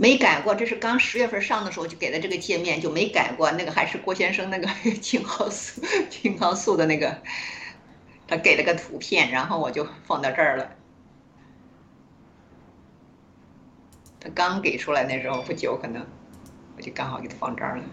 没改过，这是刚十月份上的时候就给的这个界面，就没改过。那个还是郭先生那个 青蒿素青蒿素的那个，他给了个图片，然后我就放到这儿了。他刚给出来那时候不久，可能我就刚好给他放这儿了。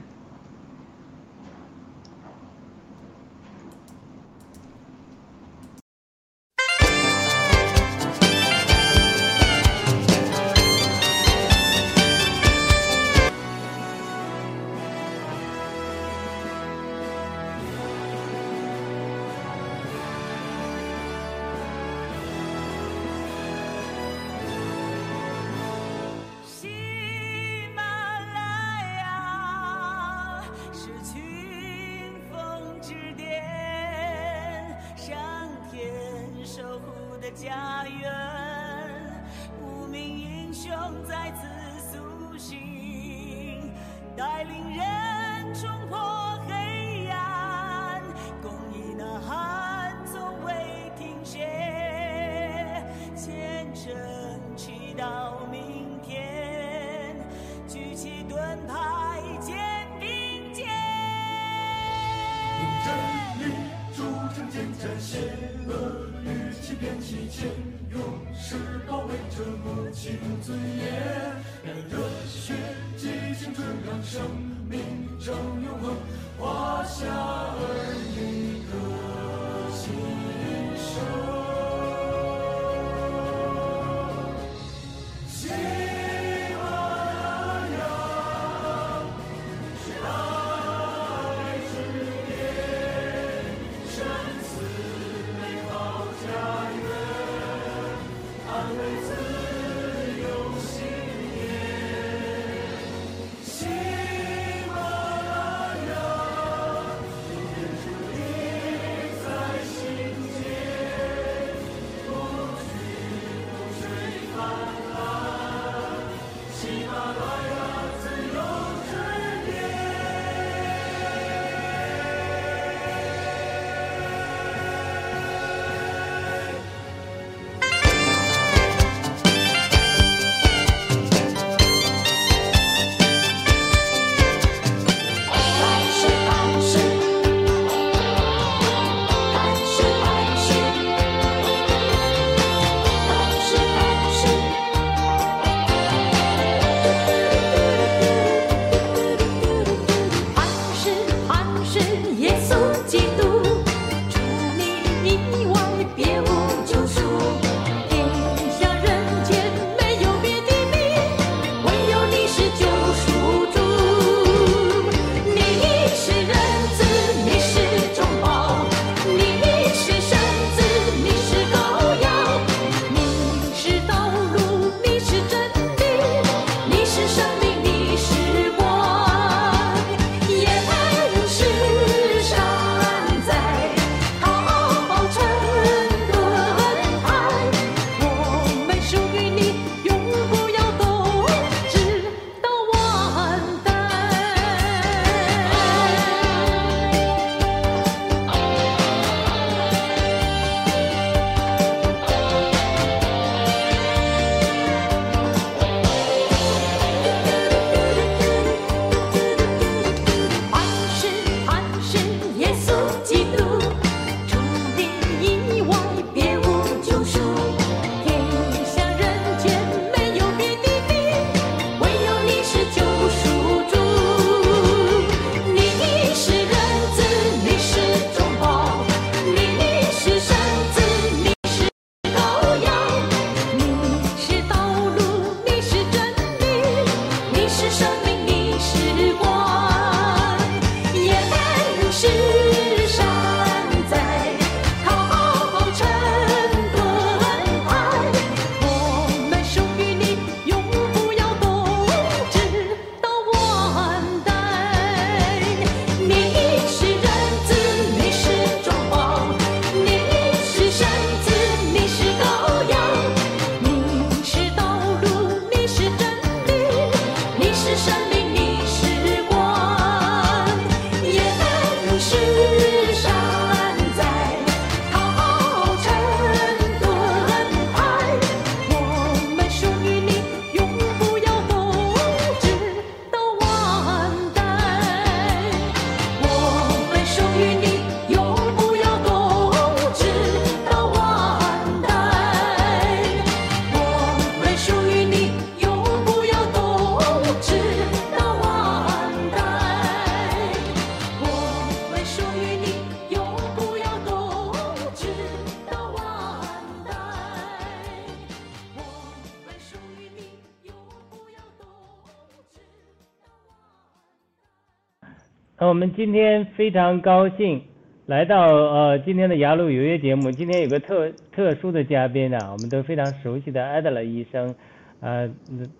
今天非常高兴来到呃今天的雅鲁有约节目。今天有个特特殊的嘉宾呢，我们都非常熟悉的艾德勒医生，呃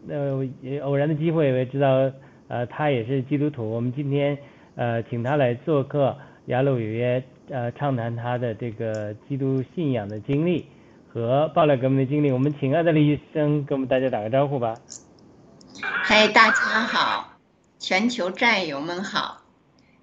呃偶然的机会我也知道呃他也是基督徒。我们今天呃请他来做客雅鲁有约，呃畅谈他的这个基督信仰的经历和爆料革命的经历。我们请艾德勒医生跟我们大家打个招呼吧。嗨，大家好，全球战友们好。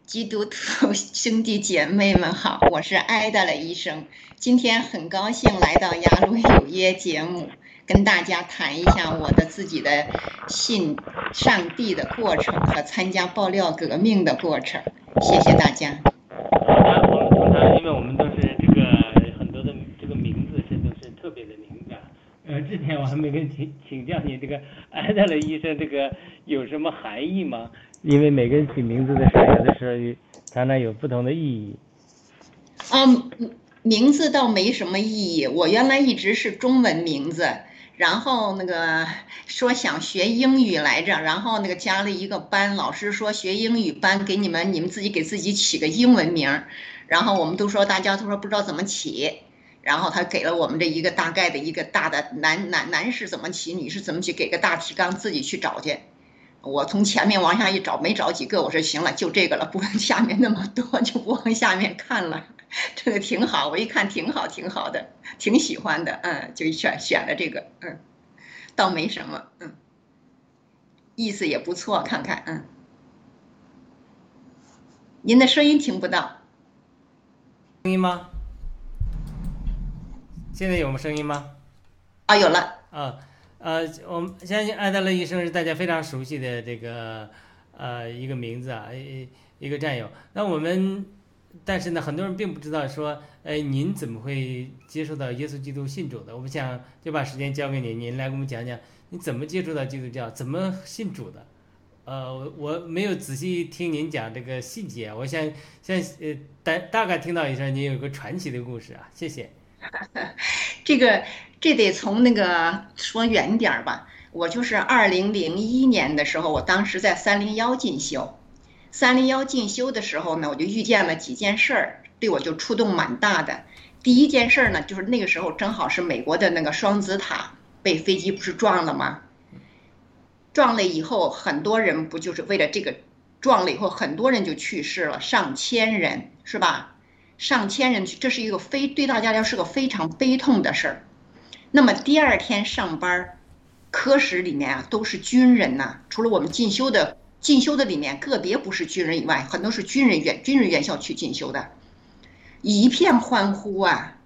基督徒兄弟姐妹们好，我是艾德勒医生，今天很高兴来到雅鲁有约节目，跟大家谈一下我的自己的信上帝的过程和参加爆料革命的过程。谢谢大家。我们通常，因为我们都是这个很多的这个名字是都是特别的敏感。呃，之前我还没跟请请教你这个艾德勒医生这个有什么含义吗？因为每个人起名字的时候，有的时候常常有不同的意义。嗯，名字倒没什么意义。我原来一直是中文名字，然后那个说想学英语来着，然后那个加了一个班，老师说学英语班给你们，你们自己给自己起个英文名。然后我们都说大家都说不知道怎么起，然后他给了我们这一个大概的一个大的男男男士怎么起，女士怎么起，给个大提纲，自己去找去。我从前面往下一找，没找几个，我说行了，就这个了，不问下面那么多，就不往下面看了。这个挺好，我一看挺好，挺好的，挺喜欢的，嗯，就选选了这个，嗯，倒没什么，嗯，意思也不错，看看，嗯。您的声音听不到，声音吗？现在有吗？声音吗？啊，有了，啊。呃，我们相信艾德勒医生是大家非常熟悉的这个呃一个名字啊，一一个战友。那我们，但是呢，很多人并不知道说，哎，您怎么会接触到耶稣基督信主的？我们想就把时间交给您，您来给我们讲讲你怎么接触到基督教，怎么信主的？呃，我没有仔细听您讲这个细节，我想想呃大大概听到一声您有个传奇的故事啊，谢谢。这个。这得从那个说远点儿吧。我就是二零零一年的时候，我当时在三零幺进修。三零幺进修的时候呢，我就遇见了几件事儿，对我就触动蛮大的。第一件事儿呢，就是那个时候正好是美国的那个双子塔被飞机不是撞了吗？撞了以后，很多人不就是为了这个撞了以后，很多人就去世了，上千人是吧？上千人去，这是一个非对大家来说是个非常悲痛的事儿。那么第二天上班，科室里面啊都是军人呐，除了我们进修的进修的里面个别不是军人以外，很多是军人院军人院校去进修的，一片欢呼啊，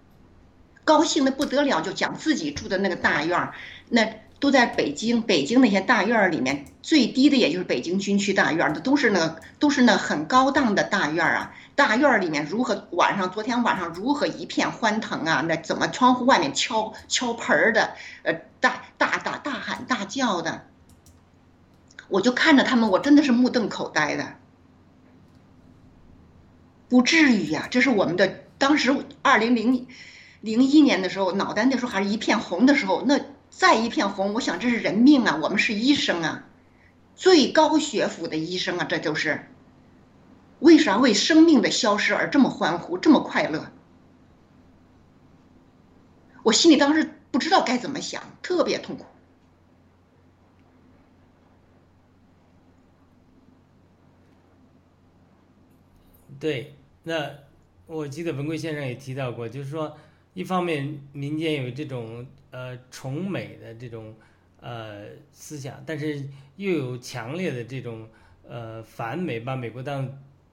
高兴的不得了，就讲自己住的那个大院儿，那都在北京，北京那些大院儿里面最低的也就是北京军区大院儿，那都是那都是那很高档的大院儿啊。大院里面如何晚上？昨天晚上如何一片欢腾啊？那怎么窗户外面敲敲盆儿的？呃，大大大大喊大叫的，我就看着他们，我真的是目瞪口呆的。不至于呀，这是我们的当时二零零零一年的时候，脑袋那时候还是一片红的时候，那再一片红，我想这是人命啊！我们是医生啊，最高学府的医生啊，这就是。为啥为生命的消失而这么欢呼，这么快乐？我心里当时不知道该怎么想，特别痛苦。对，那我记得文贵先生也提到过，就是说，一方面民间有这种呃崇美的这种呃思想，但是又有强烈的这种呃反美，把美国当。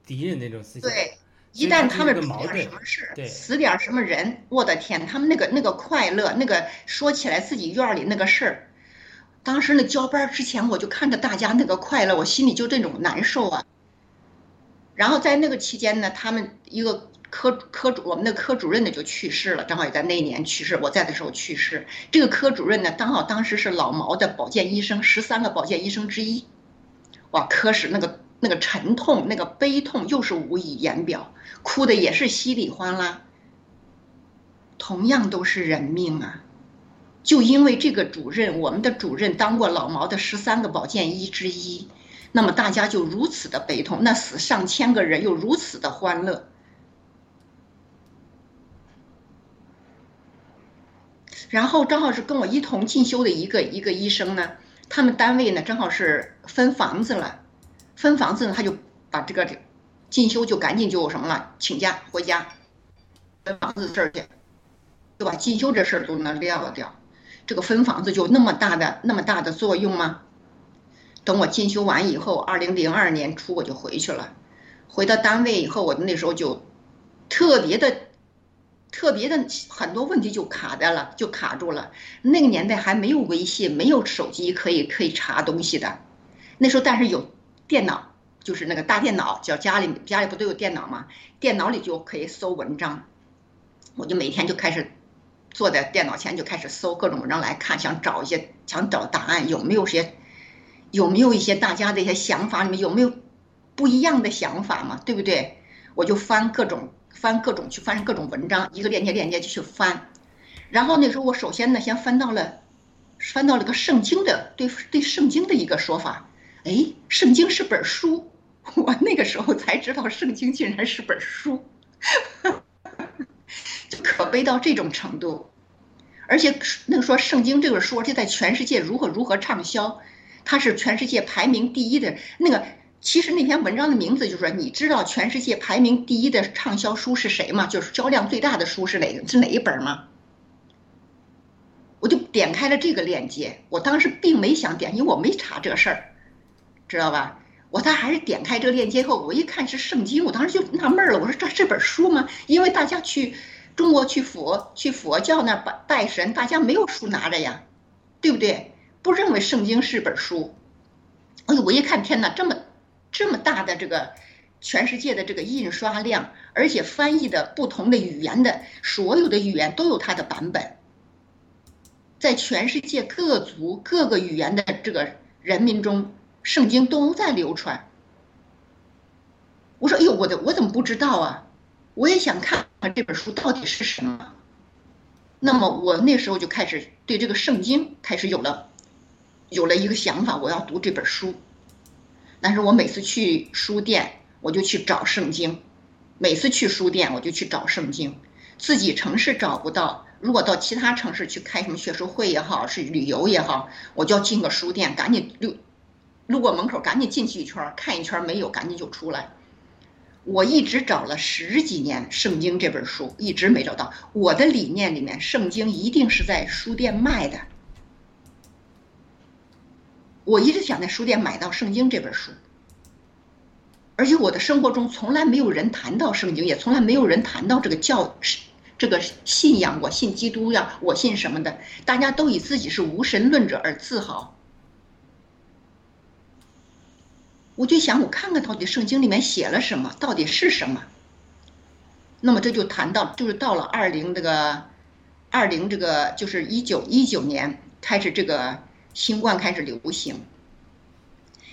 敌人那种思想，对，一旦他们出点什么事，死点什么人，我的天，他们那个那个快乐，那个说起来自己院里那个事儿，当时那交班之前，我就看着大家那个快乐，我心里就这种难受啊。然后在那个期间呢，他们一个科科主，我们的科主任呢就去世了，正好也在那一年去世，我在的时候去世。这个科主任呢，刚好当时是老毛的保健医生，十三个保健医生之一，哇，科室那个。那个沉痛，那个悲痛，又是无以言表，哭的也是稀里哗啦。同样都是人命啊，就因为这个主任，我们的主任当过老毛的十三个保健医之一，那么大家就如此的悲痛，那死上千个人又如此的欢乐。然后正好是跟我一同进修的一个一个医生呢，他们单位呢正好是分房子了，分房子呢他就把这个进修就赶紧就什么了，请假回家分房子事儿去，就把进修这事儿都能撂掉。这个分房子就那么大的那么大的作用吗？等我进修完以后，二零零二年初我就回去了，回到单位以后，我那时候就特别的。特别的很多问题就卡在了，就卡住了。那个年代还没有微信，没有手机可以可以查东西的。那时候但是有电脑，就是那个大电脑，叫家里家里不都有电脑吗？电脑里就可以搜文章。我就每天就开始坐在电脑前就开始搜各种文章来看，想找一些想找答案，有没有些有没有一些大家的一些想法里面有没有不一样的想法嘛？对不对？我就翻各种。翻各种去翻各种文章，一个链接链接就去翻，然后那时候我首先呢先翻到了，翻到了个圣经的对对圣经的一个说法，哎，圣经是本书，我那个时候才知道圣经竟然是本书，就可悲到这种程度，而且那个说圣经这个书就在全世界如何如何畅销，它是全世界排名第一的那个。其实那篇文章的名字就是说，你知道全世界排名第一的畅销书是谁吗？就是销量最大的书是哪个？是哪一本吗？我就点开了这个链接，我当时并没想点，因为我没查这事儿，知道吧？我他还是点开这个链接后，我一看是圣经，我当时就纳闷了，我说这是本书吗？因为大家去中国去佛去佛教那拜拜神，大家没有书拿着呀，对不对？不认为圣经是本书。哎呦，我一看，天哪，这么。这么大的这个全世界的这个印刷量，而且翻译的不同的语言的所有的语言都有它的版本，在全世界各族各个语言的这个人民中，圣经都在流传。我说：“哎呦，我的我怎么不知道啊？我也想看看这本书到底是什么。”那么我那时候就开始对这个圣经开始有了有了一个想法，我要读这本书。但是我每次去书店，我就去找圣经；每次去书店，我就去找圣经。自己城市找不到，如果到其他城市去开什么学术会也好，是旅游也好，我就要进个书店，赶紧溜路过门口，赶紧进去一圈看一圈，没有赶紧就出来。我一直找了十几年《圣经》这本书，一直没找到。我的理念里面，圣经一定是在书店卖的。我一直想在书店买到《圣经》这本书，而且我的生活中从来没有人谈到圣经，也从来没有人谈到这个教这个信仰。我信基督呀，我信什么的？大家都以自己是无神论者而自豪。我就想，我看看到底圣经里面写了什么，到底是什么？那么这就谈到，就是到了二零这个二零这个，就是一九一九年开始这个。新冠开始流行，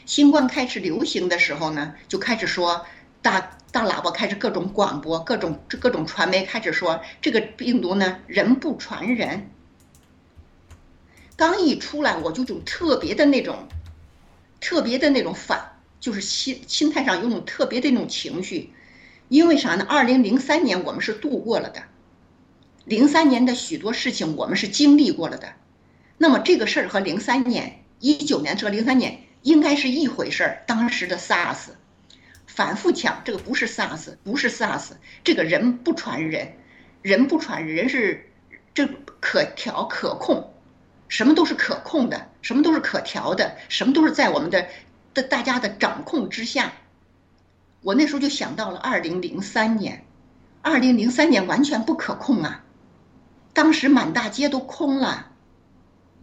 新冠开始流行的时候呢，就开始说大大喇叭开始各种广播，各种各种传媒开始说这个病毒呢人不传人。刚一出来，我就就特别的那种，特别的那种反，就是心心态上有种特别的那种情绪，因为啥呢？二零零三年我们是度过了的，零三年的许多事情我们是经历过了的。那么这个事儿和零三年、一九年和零三年应该是一回事儿。当时的 SARS，反复讲这个不是 SARS，不是 SARS，这个人不传人，人不传人是这可调可控，什么都是可控的，什么都是可调的，什么都是在我们的的大家的掌控之下。我那时候就想到了二零零三年，二零零三年完全不可控啊，当时满大街都空了。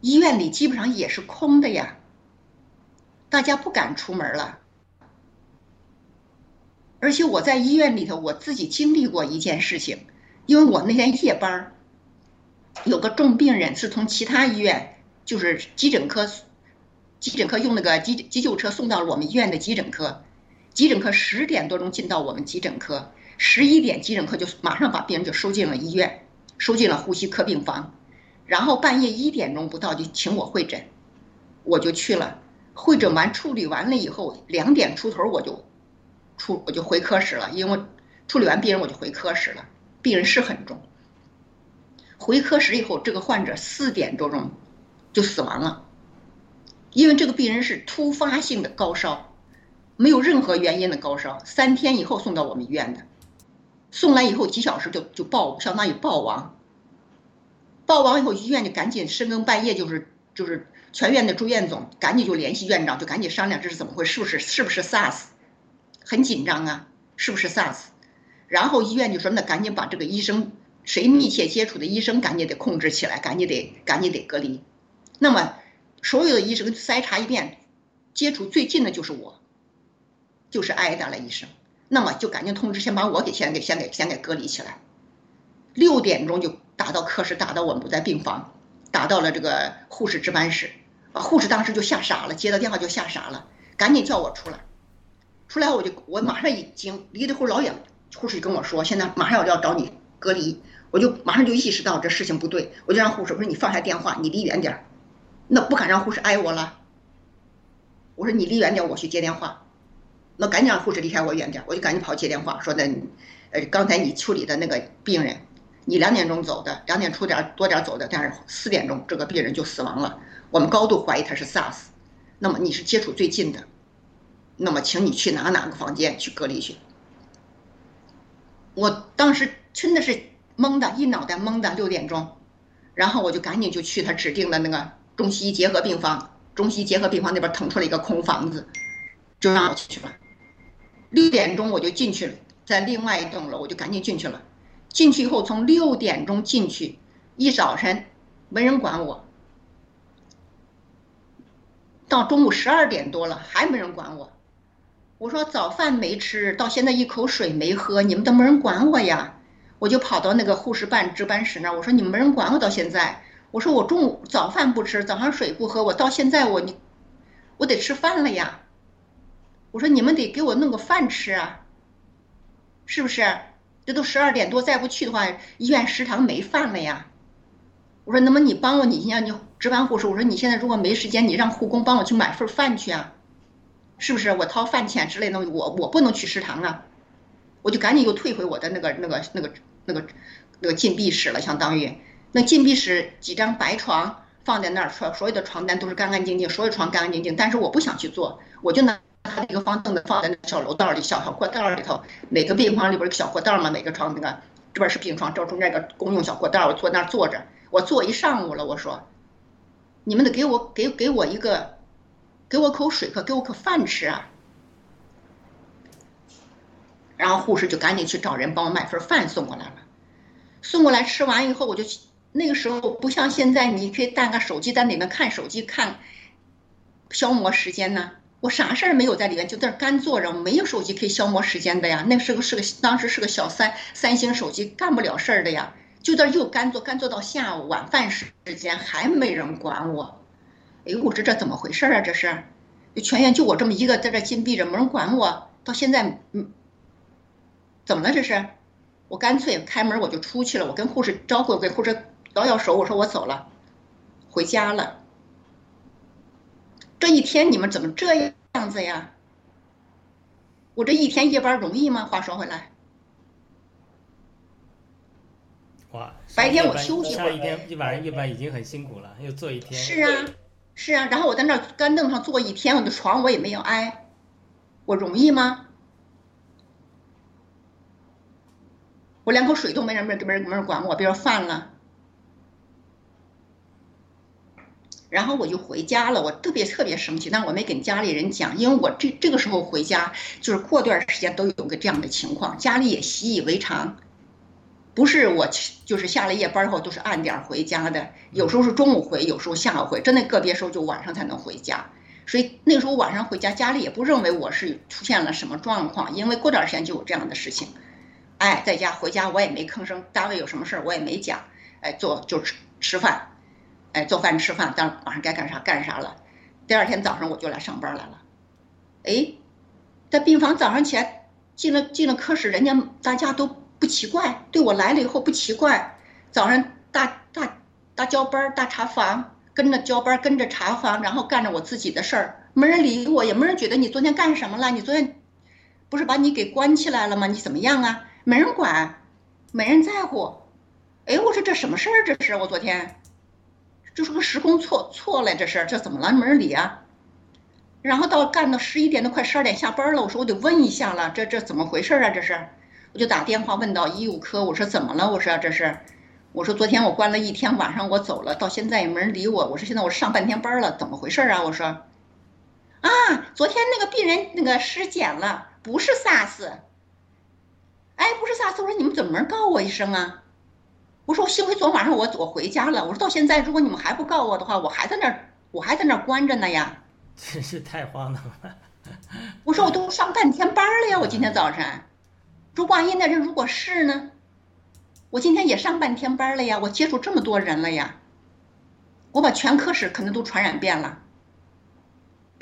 医院里基本上也是空的呀，大家不敢出门了。而且我在医院里头，我自己经历过一件事情，因为我那天夜班有个重病人是从其他医院，就是急诊科，急诊科用那个急急救车送到了我们医院的急诊科，急诊科十点多钟进到我们急诊科，十一点急诊科就马上把病人就收进了医院，收进了呼吸科病房。然后半夜一点钟不到就请我会诊，我就去了。会诊完处理完了以后，两点出头我就出我就回科室了，因为处理完病人我就回科室了，病人是很重。回科室以后，这个患者四点多钟就死亡了，因为这个病人是突发性的高烧，没有任何原因的高烧，三天以后送到我们医院的，送来以后几小时就就暴，相当于暴亡。暴亡以后，医院就赶紧深更半夜就是就是全院的住院总赶紧就联系院长，就赶紧商量这是怎么回事，是不是是不是 SARS，很紧张啊，是不是 SARS？然后医院就说那赶紧把这个医生。谁密切接触的医生，赶紧得控制起来，赶紧得赶紧得隔离。那么，所有的医生筛查一遍，接触最近的就是我，就是挨打了医生。那么就赶紧通知，先把我给先给先给先给隔离起来。六点钟就打到科室，打到我们不在病房，打到了这个护士值班室。啊，护士当时就吓傻了，接到电话就吓傻了，赶紧叫我出来。出来我就我马上一惊，离得会老远，护士就跟我说，现在马上要要找你隔离。我就马上就意识到这事情不对，我就让护士我说你放下电话，你离远点儿，那不敢让护士挨我了。我说你离远点，我去接电话。那赶紧让护士离开我远点，我就赶紧跑接电话，说的，呃，刚才你处理的那个病人，你两点钟走的，两点出点多点走的，但是四点钟这个病人就死亡了，我们高度怀疑他是 SARS，那么你是接触最近的，那么请你去哪哪个房间去隔离去。我当时真的是。懵的一脑袋懵的，六点钟，然后我就赶紧就去他指定的那个中西医结合病房，中西医结合病房那边腾出了一个空房子，就让我进去了。六点钟我就进去了，在另外一栋楼，我就赶紧进去了。进去以后，从六点钟进去，一早晨没人管我，到中午十二点多了还没人管我。我说早饭没吃到现在一口水没喝，你们都没人管我呀。我就跑到那个护士办值班室那儿，我说你们没人管我到现在。我说我中午早饭不吃，早上水不喝，我到现在我你，我得吃饭了呀。我说你们得给我弄个饭吃啊，是不是？这都十二点多，再不去的话，医院食堂没饭了呀。我说那么你帮我，你让你值班护士，我说你现在如果没时间，你让护工帮我去买份饭去啊，是不是？我掏饭钱之类的，我我不能去食堂啊，我就赶紧又退回我的那个那个那个。那个那个禁闭室了，相当于那禁闭室几张白床放在那儿，所所有的床单都是干干净净，所有床干干净净。但是我不想去做，我就拿他那个方凳子放在那小楼道里，小小过道里头。每个病房里边小过道嘛，每个床那个这边是病床，这中间一个公用小过道，我坐那儿坐着，我坐一上午了。我说，你们得给我给给我一个，给我口水喝，给我口饭吃啊。然后护士就赶紧去找人帮我买份饭送过来了，送过来吃完以后，我就那个时候不像现在，你可以带个手机在里面看手机看，消磨时间呢。我啥事儿没有在里面，就在那干坐着，没有手机可以消磨时间的呀。那是个是个当时是个小三三星手机，干不了事儿的呀。就在又干坐干坐到下午晚饭时间，还没人管我。哎呦，我说这怎么回事啊？这是，全院就我这么一个在这禁闭着，没人管我，到现在嗯。怎么了？这是，我干脆开门我就出去了。我跟护士招呼，给护士摇摇手，我说我走了，回家了。这一天你们怎么这样子呀？我这一天夜班容易吗？话说回来，哇，白天我休息会儿，一天一晚上夜班已经很辛苦了，又坐一天。是啊，是啊，然后我在那干凳上坐一天，我的床我也没有挨，我容易吗？我连口水都没人没人没人没人管我，别说饭了。然后我就回家了，我特别特别生气，但我没跟家里人讲，因为我这这个时候回家，就是过段时间都有个这样的情况，家里也习以为常。不是我就是下了夜班后都是按点回家的，有时候是中午回，有时候下午回，真的个别时候就晚上才能回家。所以那时候晚上回家，家里也不认为我是出现了什么状况，因为过段时间就有这样的事情。哎，在家回家我也没吭声，单位有什么事儿我也没讲，哎，做就吃吃饭，哎，做饭吃饭，当晚上该干啥干啥了。第二天早上我就来上班来了，哎，在病房早上起来进了进了科室，人家大家都不奇怪，对我来了以后不奇怪。早上大大大交班大查房，跟着交班跟着查房，然后干着我自己的事儿，没人理我，也没人觉得你昨天干什么了？你昨天不是把你给关起来了吗？你怎么样啊？没人管，没人在乎。哎，我说这什么事儿？这是我昨天，就是个时空错错了，这是这怎么了？没人理啊。然后到干到十一点都快十二点下班了，我说我得问一下了，这这怎么回事啊？这是，我就打电话问到医务科，我说怎么了？我说这是，我说昨天我关了一天，晚上我走了，到现在也没人理我。我说现在我上半天班了，怎么回事啊？我说，啊，昨天那个病人那个尸检了，不是 SARS。哎，不是 SARS，我说你们怎么没告我一声啊？我说我幸亏昨晚上我我回家了。我说到现在，如果你们还不告我的话，我还在那儿，我还在那儿关着呢呀。真是太荒唐了！我说我都上半天班了呀，我今天早晨。说万一那人如果是呢？我今天也上半天班了呀，我接触这么多人了呀，我把全科室可能都传染遍了。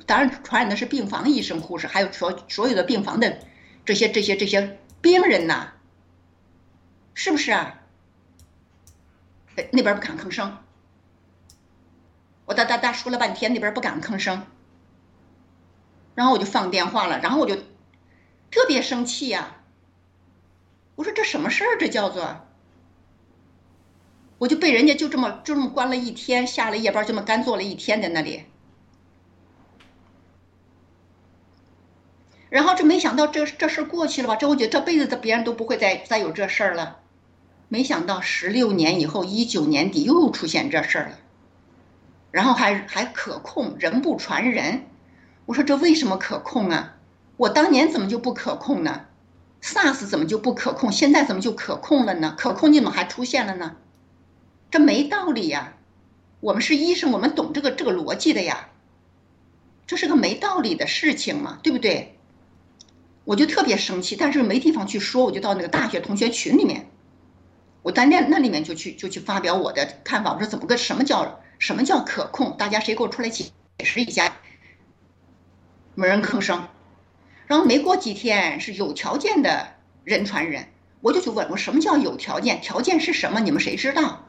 当然，传染的是病房医生、护士，还有所所有的病房的这些这些这些病人呐，是不是啊？那边不敢吭声，我哒哒哒说了半天，那边不敢吭声。然后我就放电话了，然后我就特别生气呀！我说这什么事儿？这叫做，我就被人家就这么就这么关了一天，下了夜班，这么干坐了一天在那里。然后这没想到这这事儿过去了吧？这我觉得这辈子这别人都不会再再有这事儿了。没想到十六年以后，一九年底又出现这事儿了，然后还还可控，人不传人。我说这为什么可控啊？我当年怎么就不可控呢？SARS 怎么就不可控？现在怎么就可控了呢？可控你怎么还出现了呢？这没道理呀！我们是医生，我们懂这个这个逻辑的呀。这是个没道理的事情嘛，对不对？我就特别生气，但是没地方去说，我就到那个大学同学群里面，我在那那里面就去就去发表我的看法。我说怎么个什么叫什么叫可控？大家谁给我出来解释一下？没人吭声，然后没过几天是有条件的人传人，我就去问我什么叫有条件？条件是什么？你们谁知道？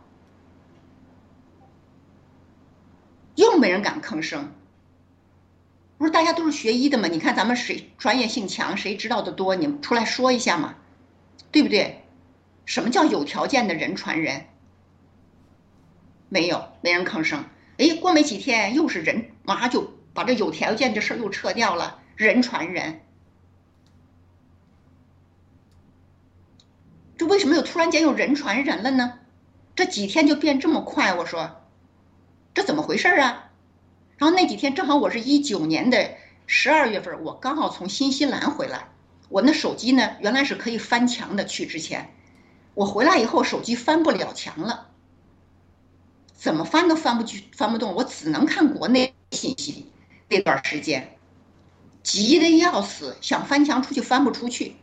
又没人敢吭声。不是大家都是学医的嘛，你看咱们谁专业性强，谁知道的多？你们出来说一下嘛，对不对？什么叫有条件的人传人？没有，没人吭声。哎，过没几天又是人，马上就。把这有条件这事儿又撤掉了，人传人，这为什么又突然间又人传人了呢？这几天就变这么快，我说，这怎么回事啊？然后那几天正好我是一九年的十二月份，我刚好从新西兰回来，我那手机呢原来是可以翻墙的，去之前，我回来以后手机翻不了墙了，怎么翻都翻不去，翻不动，我只能看国内信息。那段时间，急的要死，想翻墙出去翻不出去。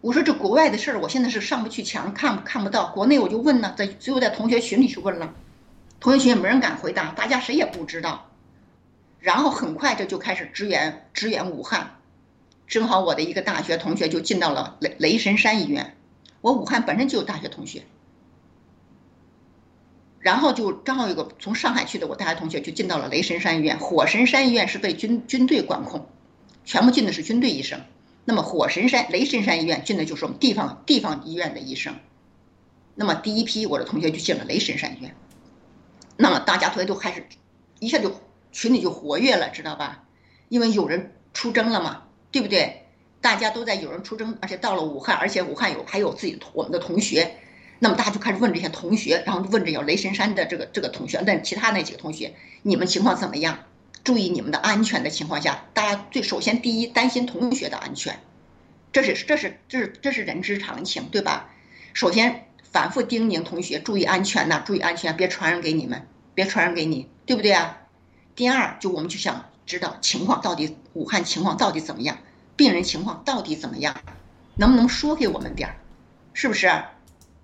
我说这国外的事儿，我现在是上不去墙，看看不到。国内我就问呢，在只有在同学群里去问了，同学群也没人敢回答，大家谁也不知道。然后很快这就开始支援支援武汉，正好我的一个大学同学就进到了雷雷神山医院。我武汉本身就有大学同学。然后就正好有个从上海去的我大学同学就进到了雷神山医院，火神山医院是被军军队管控，全部进的是军队医生。那么火神山雷神山医院进的就是我们地方地方医院的医生。那么第一批我的同学就进了雷神山医院。那么大家同学都开始一下就群里就活跃了，知道吧？因为有人出征了嘛，对不对？大家都在有人出征，而且到了武汉，而且武汉有还有自己我们的同学。那么大家就开始问这些同学，然后问这有雷神山的这个这个同学，问其他那几个同学，你们情况怎么样？注意你们的安全的情况下，大家最首先第一担心同学的安全，这是这是这是这是人之常情，对吧？首先反复叮咛同学注意安全呐，注意安全，别传染给你们，别传染给你，对不对啊？第二，就我们就想知道情况到底武汉情况到底怎么样，病人情况到底怎么样，能不能说给我们点儿，是不是？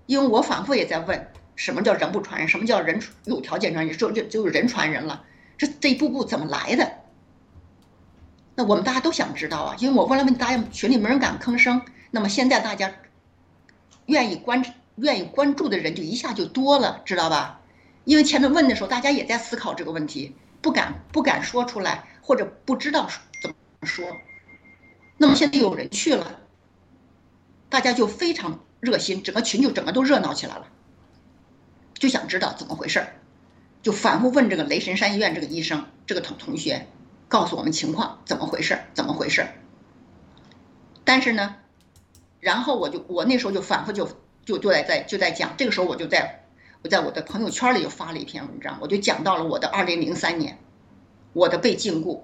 因为我反复也在问，什么叫人不传人？什么叫人有条件传人？就就就是人传人了。这这一步步怎么来的？那我们大家都想知道啊。因为我问了问大家，群里没人敢吭声。那么现在大家愿意关愿意关注的人就一下就多了，知道吧？因为前面问的时候，大家也在思考这个问题。不敢不敢说出来，或者不知道怎么说。那么现在有人去了，大家就非常热心，整个群就整个都热闹起来了，就想知道怎么回事儿，就反复问这个雷神山医院这个医生这个同同学，告诉我们情况怎么回事儿，怎么回事儿。但是呢，然后我就我那时候就反复就就就在在就在讲，这个时候我就在我在我的朋友圈里又发了一篇文章，我就讲到了我的二零零三年，我的被禁锢。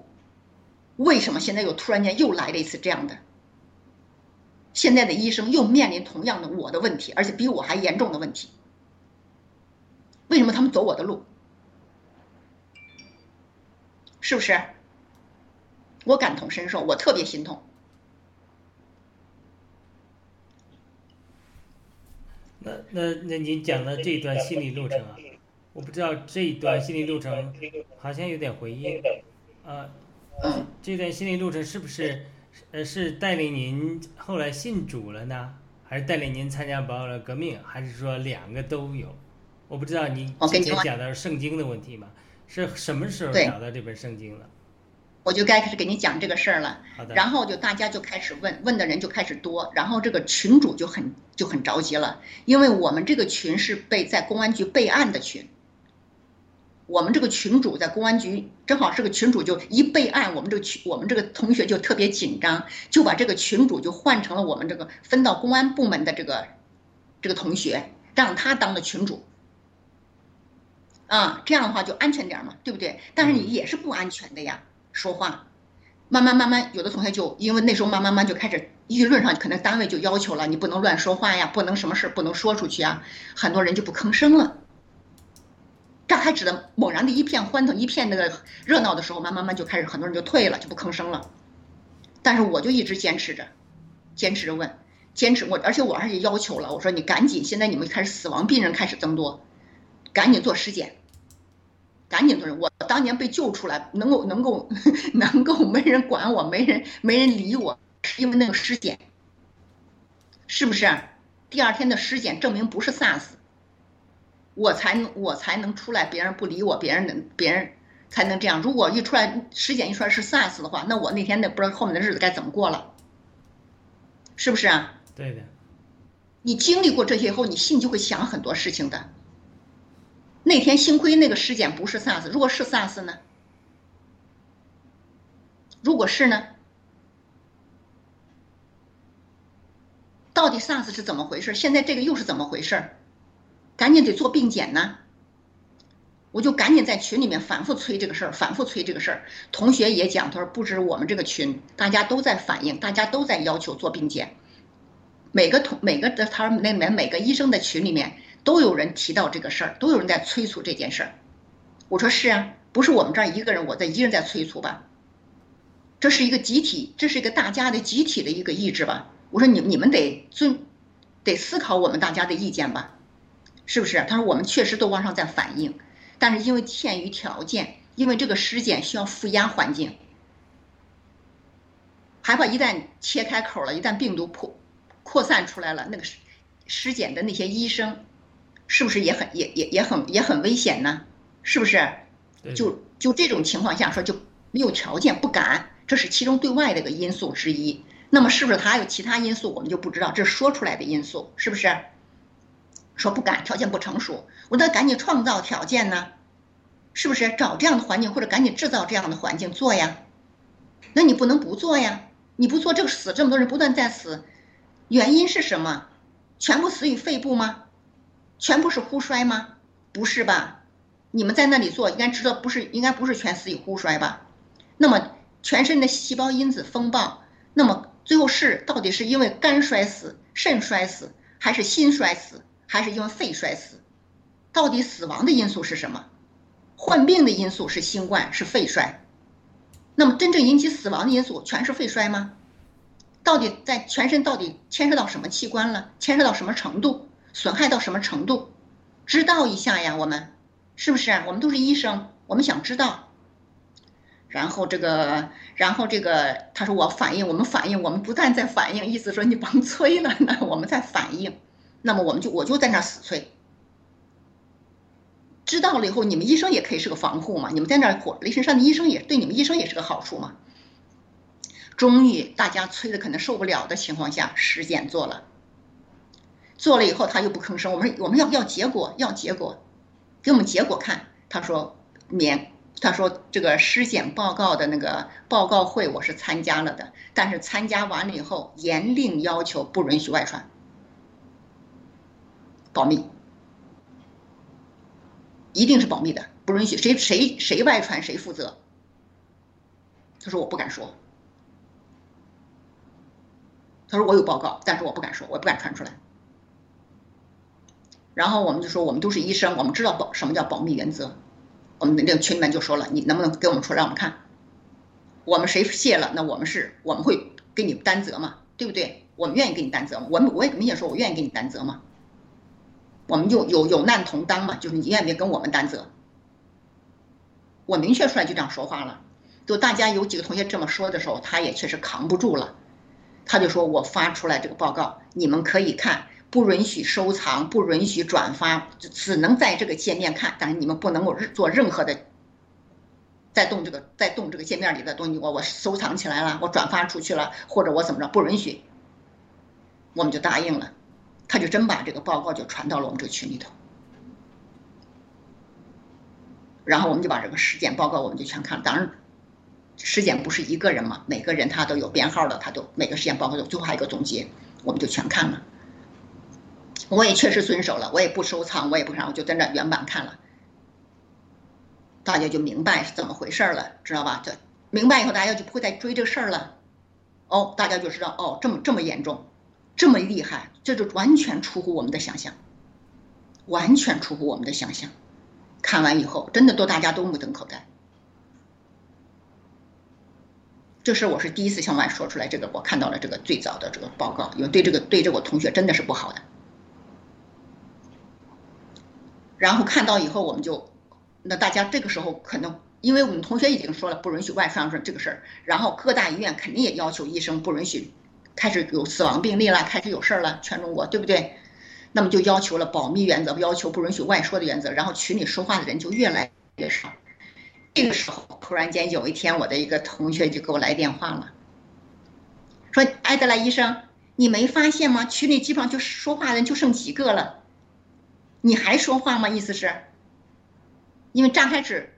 为什么现在又突然间又来了一次这样的？现在的医生又面临同样的我的问题，而且比我还严重的问题。为什么他们走我的路？是不是？我感同身受，我特别心痛。那那那您讲的这段心理路程啊，我不知道这一段心理路程好像有点回音，啊。嗯，这段心理路程是不是，呃，是带领您后来信主了呢，还是带领您参加保了革命，还是说两个都有？我不知道您之前讲的圣经的问题嘛，是什么时候找到这本圣经了？我就该开始给你讲这个事儿了。然后就大家就开始问，问的人就开始多，然后这个群主就很就很着急了，因为我们这个群是被在公安局备案的群。我们这个群主在公安局正好是个群主，就一备案，我们这个群我们这个同学就特别紧张，就把这个群主就换成了我们这个分到公安部门的这个这个同学，让他当的群主。啊，这样的话就安全点嘛，对不对？但是你也是不安全的呀，说话，慢慢慢慢，有的同学就因为那时候慢慢慢就开始舆论上可能单位就要求了，你不能乱说话呀，不能什么事不能说出去啊，很多人就不吭声了。刚开始的猛然的一片欢腾，一片那个热闹的时候，慢慢慢就开始很多人就退了，就不吭声了。但是我就一直坚持着，坚持着问，坚持我，而且我还是要求了，我说你赶紧，现在你们开始死亡病人开始增多，赶紧做尸检，赶紧做人。我当年被救出来，能够能够 能够没人管我，没人没人理我，是因为那个尸检，是不是？第二天的尸检证明不是 SARS。我才能我才能出来，别人不理我，别人能别人才能这样。如果一出来尸检一出来是 SARS 的话，那我那天那不知道后面的日子该怎么过了，是不是啊？对的。你经历过这些以后，你心里就会想很多事情的。那天幸亏那个尸检不是 SARS，如果是 SARS 呢？如果是呢？到底 SARS 是怎么回事？现在这个又是怎么回事？赶紧得做病检呢，我就赶紧在群里面反复催这个事儿，反复催这个事儿。同学也讲，他说不止我们这个群，大家都在反映，大家都在要求做病检。每个同每个的他说那里面每个医生的群里面都有人提到这个事儿，都有人在催促这件事儿。我说是啊，不是我们这儿一个人，我在一个人在催促吧？这是一个集体，这是一个大家的集体的一个意志吧？我说你你们得尊，得思考我们大家的意见吧？是不是？他说我们确实都往上在反映，但是因为限于条件，因为这个尸检需要负压环境，害怕一旦切开口了，一旦病毒扩扩散出来了，那个尸尸检的那些医生，是不是也很也也也很也很危险呢？是不是？就就这种情况下说就没有条件不敢，这是其中对外的一个因素之一。那么是不是他还有其他因素？我们就不知道，这是说出来的因素，是不是？说不敢，条件不成熟，我得赶紧创造条件呢，是不是？找这样的环境，或者赶紧制造这样的环境做呀？那你不能不做呀？你不做，这个死这么多人不断在死，原因是什么？全部死于肺部吗？全部是呼衰吗？不是吧？你们在那里做，应该知道不是，应该不是全死于呼衰吧？那么全身的细胞因子风暴，那么最后是到底是因为肝衰死、肾衰死，还是心衰死？还是因为肺衰死，到底死亡的因素是什么？患病的因素是新冠，是肺衰。那么真正引起死亡的因素全是肺衰吗？到底在全身到底牵涉到什么器官了？牵涉到什么程度？损害到什么程度？知道一下呀，我们是不是？我们都是医生，我们想知道。然后这个，然后这个，他说我反应，我们反应，我们不但在反应，意思说你甭 催了，那我们在反应。那么我们就我就在那死催，知道了以后，你们医生也可以是个防护嘛。你们在那火雷神山的医生也对你们医生也是个好处嘛。终于大家催的可能受不了的情况下，尸检做了，做了以后他又不吭声。我们我们要要结果，要结果，给我们结果看。他说免，他说这个尸检报告的那个报告会我是参加了的，但是参加完了以后严令要求不允许外传，保密。一定是保密的，不允许谁谁谁外传谁负责。他说我不敢说。他说我有报告，但是我不敢说，我不敢传出来。然后我们就说我们都是医生，我们知道保什么叫保密原则。我们那个群里面就说了，你能不能给我们出来让我们看？我们谁泄了，那我们是我们会给你担责嘛，对不对？我们愿意给你担责嘛。我们我也明显说，我愿意给你担责嘛。我们就有有难同当嘛，就是你愿不愿意跟我们担责？我明确出来就这样说话了。就大家有几个同学这么说的时候，他也确实扛不住了，他就说我发出来这个报告，你们可以看，不允许收藏，不允许转发，只能在这个界面看，但是你们不能够做任何的，在动这个在动这个界面里的东西，我我收藏起来了，我转发出去了，或者我怎么着，不允许，我们就答应了。他就真把这个报告就传到了我们这个群里头，然后我们就把这个尸检报告我们就全看了。当然，尸检不是一个人嘛，每个人他都有编号的，他都每个尸检报告都最后还有一个总结，我们就全看了。我也确实遵守了，我也不收藏，我也不啥，我就在那原版看了，大家就明白是怎么回事了，知道吧？这明白以后，大家就不会再追这事儿了。哦，大家就知道哦，这么这么严重。这么厉害，这就完全出乎我们的想象，完全出乎我们的想象。看完以后，真的都大家都目瞪口呆。这事我是第一次向外说出来，这个我看到了这个最早的这个报告，因为对这个对这个同学真的是不好的。然后看到以后，我们就，那大家这个时候可能，因为我们同学已经说了不允许外传说这个事儿，然后各大医院肯定也要求医生不允许。开始有死亡病例了，开始有事儿了，全中国对不对？那么就要求了保密原则，要求不允许外说的原则，然后群里说话的人就越来越少。这个时候，突然间有一天，我的一个同学就给我来电话了，说：“艾德莱医生，你没发现吗？群里基本上就说话的人就剩几个了，你还说话吗？意思是，因为刚开始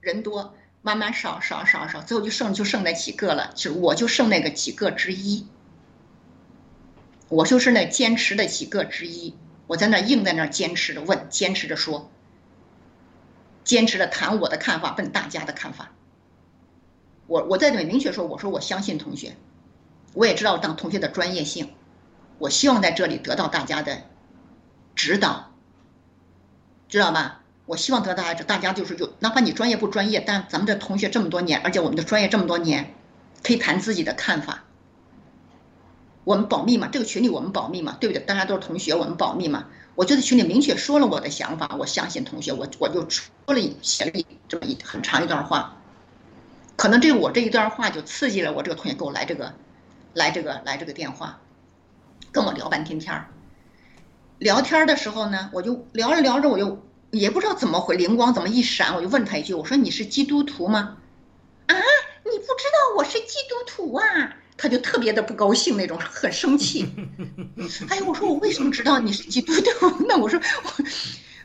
人多，慢慢少少少少，最后就剩就剩那几个了，就我就剩那个几个之一。”我就是那坚持的几个之一，我在那硬在那坚持着问，坚持着说，坚持着谈我的看法，问大家的看法。我我在这里明确说，我说我相信同学，我也知道当同学的专业性，我希望在这里得到大家的指导，知道吧？我希望得到大家，大家就是有，哪怕你专业不专业，但咱们这同学这么多年，而且我们的专业这么多年，可以谈自己的看法。我们保密嘛，这个群里我们保密嘛，对不对？大家都是同学，我们保密嘛。我就在群里明确说了我的想法，我相信同学，我我就说了写了一这么一很长一段话，可能这我这一段话就刺激了我这个同学给我来这个，来这个来这个电话，跟我聊半天天儿。聊天的时候呢，我就聊着聊着，我就也不知道怎么回，灵光怎么一闪，我就问他一句，我说你是基督徒吗？啊，你不知道我是基督徒啊？他就特别的不高兴，那种很生气。哎呀，我说我为什么知道你是基督徒？那 我说我，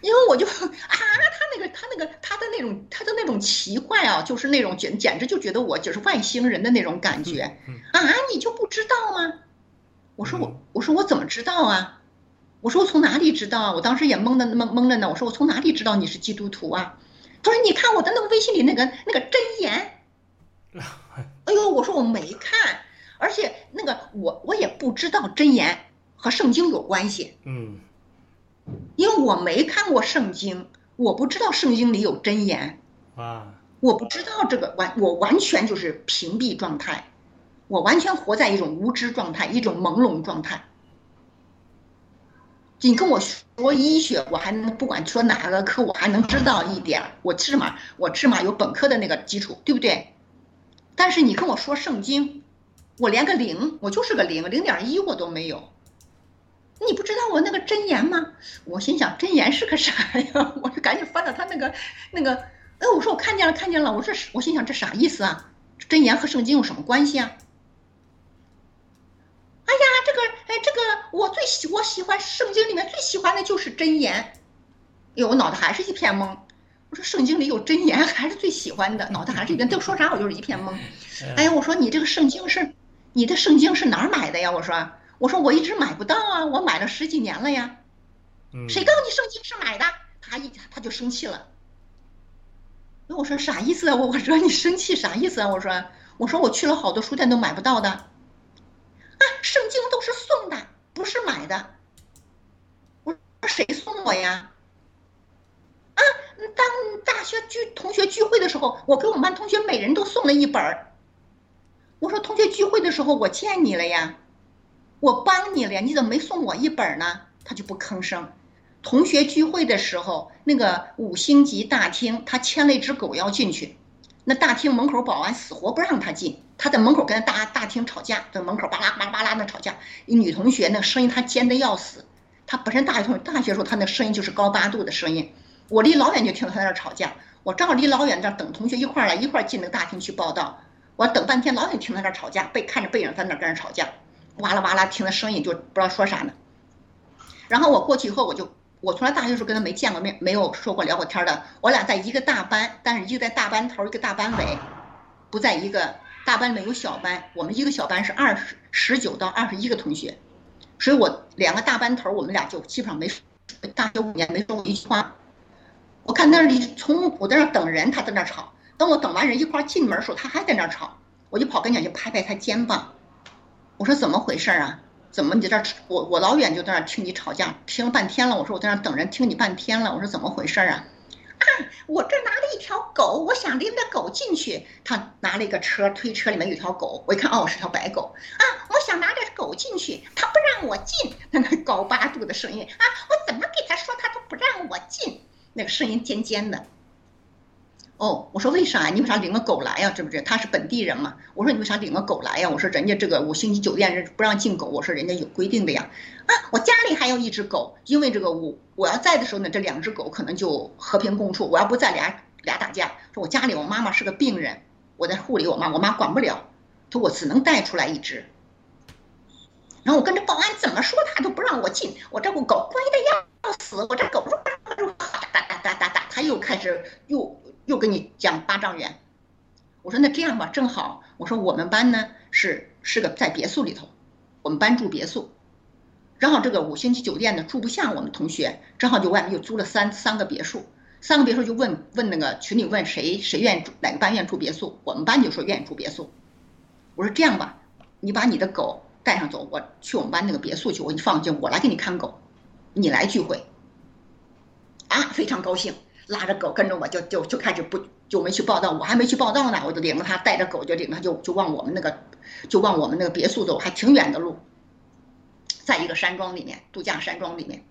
因为我就啊，他那个他那个他的那种他的那种奇怪啊，就是那种简简直就觉得我就是外星人的那种感觉啊！你就不知道吗？我说我我说我怎么知道啊？我说我从哪里知道啊？我当时也懵的那么懵了呢。我说我从哪里知道你是基督徒啊？他说你看我的那个微信里那个那个真言。哎呦，我说我没看。而且那个我我也不知道真言和圣经有关系，嗯，因为我没看过圣经，我不知道圣经里有真言，啊，我不知道这个完我完全就是屏蔽状态，我完全活在一种无知状态，一种朦胧状态。你跟我说医学，我还能不管说哪个科，我还能知道一点，我起码我起码有本科的那个基础，对不对？但是你跟我说圣经。我连个零，我就是个零，零点一我都没有。你不知道我那个真言吗？我心想真言是个啥呀？我就赶紧翻到他那个那个，哎，我说我看见了看见了，我说我心想这啥意思啊？真言和圣经有什么关系啊？哎呀，这个哎这个我最喜我喜欢圣经里面最喜欢的就是箴言。哎呦，我脑袋还是一片懵。我说圣经里有箴言，还是最喜欢的，脑袋还是一片，都说啥我就是一片懵。哎呀，我说你这个圣经是，你的圣经是哪儿买的呀？我说，我说我一直买不到啊，我买了十几年了呀。谁告诉你圣经是买的？他一他就生气了。那我说啥意思啊？我我说你生气啥意思啊？我说我说我去了好多书店都买不到的。圣经都是送的，不是买的。我说谁送我呀？啊，当大学聚同学聚会的时候，我给我们班同学每人都送了一本儿。我说同学聚会的时候我见你了呀，我帮你了呀，你怎么没送我一本呢？他就不吭声。同学聚会的时候，那个五星级大厅，他牵了一只狗要进去，那大厅门口保安死活不让他进，他在门口跟大大厅吵架，在门口巴拉巴拉巴拉那吵架。一女同学那声音他尖的要死，他本身大学同学大学时候他那声音就是高八度的声音。我离老远就听到他在那吵架，我正好离老远这等同学一块来，一块进那个大厅去报道。我等半天，老远听他那吵架，背看着背影在那跟人吵架，哇啦哇啦，听那声音就不知道说啥呢。然后我过去以后，我就我从来大学时候跟他没见过面，没有说过聊过天的。我俩在一个大班，但是一个在大班头，一个大班尾，不在一个大班里面有小班。我们一个小班是二十十九到二十一个同学，所以我两个大班头，我们俩就基本上没大学五年没说过一句话。我看那里从我在那等人，他在那吵。等我等完人一块进门的时候，他还在那吵。我就跑跟前去拍拍他肩膀，我说怎么回事啊？怎么你在这？我我老远就在那听你吵架，听了半天了。我说我在那等人，听你半天了。我说怎么回事啊？啊，我这拿了一条狗，我想拎着狗进去。他拿了一个车，推车里面有条狗。我一看，哦，是条白狗。啊，我想拿着狗进去，他不让我进。那个高八度的声音啊，我怎么给他说，他都不让我进。那个声音尖尖的，哦，我说为啥？你为啥领个狗来呀？知不知？他是本地人嘛。我说你为啥领个狗来呀？我说人家这个五星级酒店人不让进狗。我说人家有规定的呀。啊，我家里还有一只狗，因为这个我我要在的时候呢，这两只狗可能就和平共处。我要不在，俩俩打架。说我家里我妈妈是个病人，我在护理我妈，我妈管不了，说我只能带出来一只。然后我跟着保安怎么说，他都不让我进。我这狗乖的要死，我这狗说哒哒哒，他又开始又又跟你讲八丈远。我说那这样吧，正好，我说我们班呢是是个在别墅里头，我们班住别墅，正好这个五星级酒店呢住不下我们同学，正好就外面又租了三三个别墅，三个别墅就问问那个群里问谁谁愿意住哪个班愿意住别墅，我们班就说愿意住别墅。我说这样吧，你把你的狗。带上走，我去我们班那个别墅去，我你放心，我来给你看狗，你来聚会。啊，非常高兴，拉着狗跟着我就就就开始不就没去报道，我还没去报道呢，我就领着他带着狗就领他就就往我们那个就往我们那个别墅走，还挺远的路，在一个山庄里面度假山庄里面，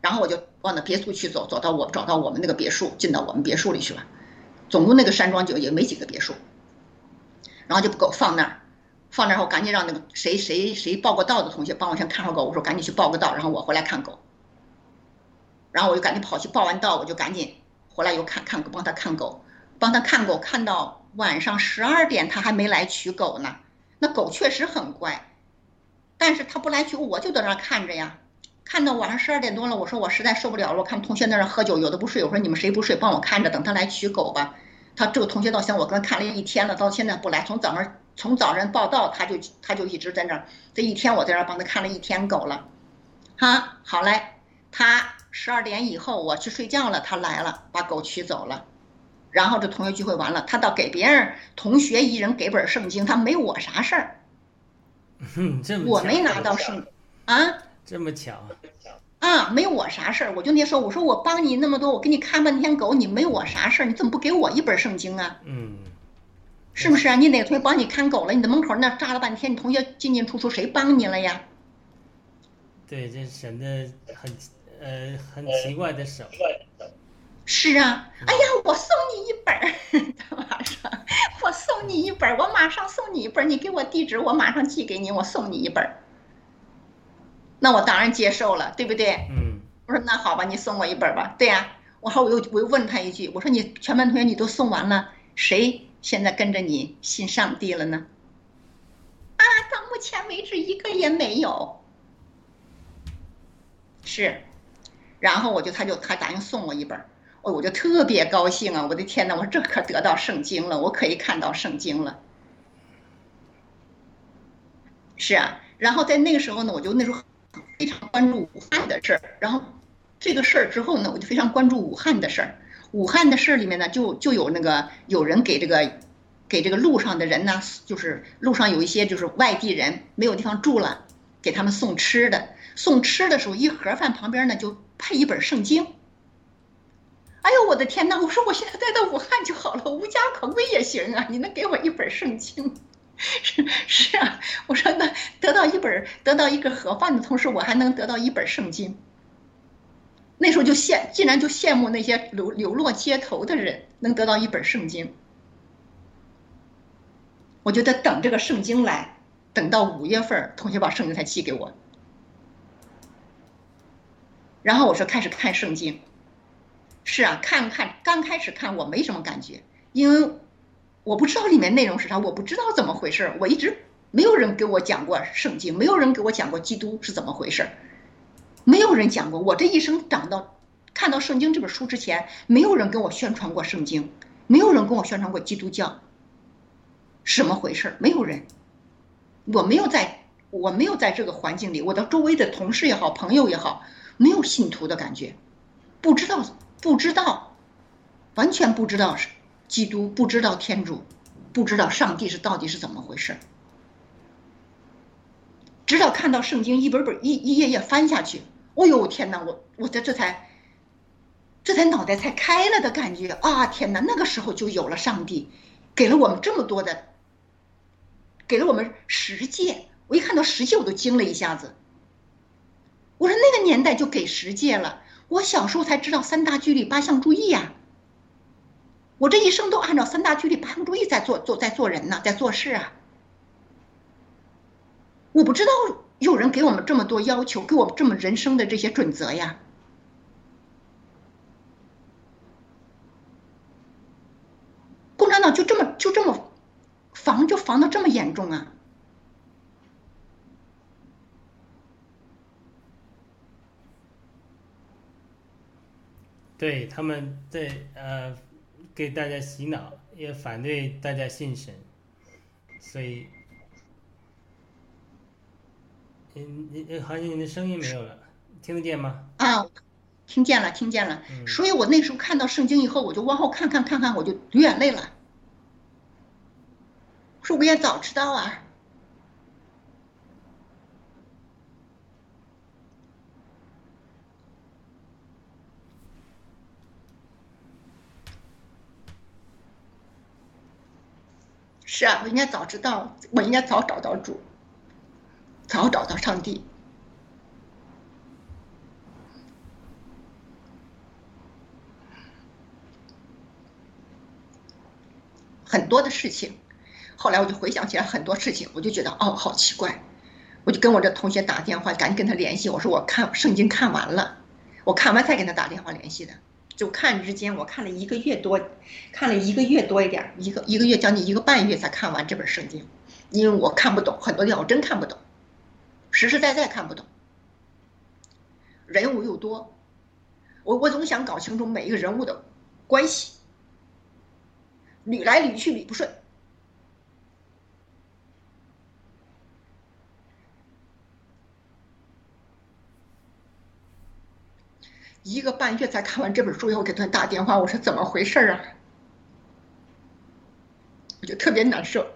然后我就往那别墅去走，走到我找到我们那个别墅，进到我们别墅里去了，总共那个山庄就也没几个别墅，然后就把狗放那儿。放那儿后，赶紧让那个谁谁谁报过道的同学帮我先看好狗。我说赶紧去报个道，然后我回来看狗。然后我就赶紧跑去报完到，我就赶紧回来又看看帮他看狗，帮他看狗，看到晚上十二点他还没来取狗呢。那狗确实很乖，但是他不来取，我就在那看着呀。看到晚上十二点多了，我说我实在受不了了，我看同学在那喝酒，有的不睡，我说你们谁不睡，帮我看着，等他来取狗吧。他这个同学到现在我跟他看了一天了，到现在不来，从早上。从早上报道，他就他就一直在那，这一天我在那帮他看了一天狗了，哈，好嘞，他十二点以后我去睡觉了，他来了，把狗取走了，然后这同学聚会完了，他倒给别人同学一人给本圣经，他没我啥事儿，我没拿到圣，啊，这么巧，啊，没我啥事儿，我就那说，我说我帮你那么多，我给你看半天狗，你没我啥事儿，你怎么不给我一本圣经啊？嗯。是不是啊？你哪个同学帮你看狗了？你的门口那扎了半天，你同学进进出出，谁帮你了呀？对，这显得很呃很奇怪的手。是啊，哎呀，我送你一本儿，马上我送你一本儿，我马上送你一本儿，你给我地址，我马上寄给你，我送你一本儿。那我当然接受了，对不对？嗯我说那好吧，你送我一本吧。对呀、我说我又我又问他一句，我说你全班同学你都送完了，谁现在跟着你信上帝了呢？啊，到目前为止一个也没有。是，然后我就他就他答应送我一本，哦，我就特别高兴啊！我的天呐，我说这可得到圣经了，我可以看到圣经了。是啊，然后在那个时候呢，我就那时候非常关注武汉的事儿，然后这个事儿之后呢，我就非常关注武汉的事儿。武汉的事儿里面呢，就就有那个有人给这个给这个路上的人呢，就是路上有一些就是外地人没有地方住了，给他们送吃的。送吃的时候，一盒饭旁边呢就配一本圣经。哎呦我的天呐！我说我现在待到武汉就好了，无家可归也行啊！你能给我一本圣经？是是啊，我说那得到一本得到一个盒饭的同时，我还能得到一本圣经。那时候就羡，竟然就羡慕那些流流落街头的人能得到一本圣经。我就得等这个圣经来，等到五月份，同学把圣经才寄给我。然后我说开始看圣经，是啊，看看刚开始看我没什么感觉，因为我不知道里面内容是啥，我不知道怎么回事儿，我一直没有人给我讲过圣经，没有人给我讲过基督是怎么回事儿，没有人讲过。我这一生长到看到圣经这本书之前，没有人跟我宣传过圣经，没有人跟我宣传过基督教，什么回事儿？没有人，我没有在，我没有在这个环境里，我的周围的同事也好，朋友也好。没有信徒的感觉，不知道，不知道，完全不知道是基督，不知道天主，不知道上帝是到底是怎么回事。直到看到圣经一本本一一页页翻下去，哦呦天哪！我我这这才，这才脑袋才开了的感觉啊！天哪，那个时候就有了上帝，给了我们这么多的，给了我们十诫。我一看到十诫，我都惊了一下子。我说那个年代就给十诫了，我小时候才知道三大纪律八项注意呀、我这一生都按照三大纪律八项注意在做做在做人呢，在做事啊。我不知道有人给我们这么多要求，给我们这么人生的这些准则呀。共产党就这么就这么防就防的这么严重啊？对，他们在呃给大家洗脑，也反对大家信神，所以，嗯，你好像你的声音没有了，听得见吗？啊，听见了，听见了。嗯所以我那时候看到圣经以后，我就往后看看看看，我就流眼泪了。说我也早知道啊。是啊，我应该早知道，我应该早找到主，早找到上帝。很多的事情，后来我就回想起来很多事情，我就觉得哦，好奇怪，我就跟我这同学打电话，赶紧跟他联系，我说我看圣经看完了，我看完才跟他打电话联系的。就看之间，我看了一个月多，看了一个月多一点，一个一个月将近一个半月才看完这本圣经，因为我看不懂很多地方，我真看不懂，实实在在看不懂，人物又多，我我总想搞清楚每一个人物的关系，捋来捋去捋不顺，一个半月才看完这本书以后，给他打电话，我说怎么回事啊？我就特别难受。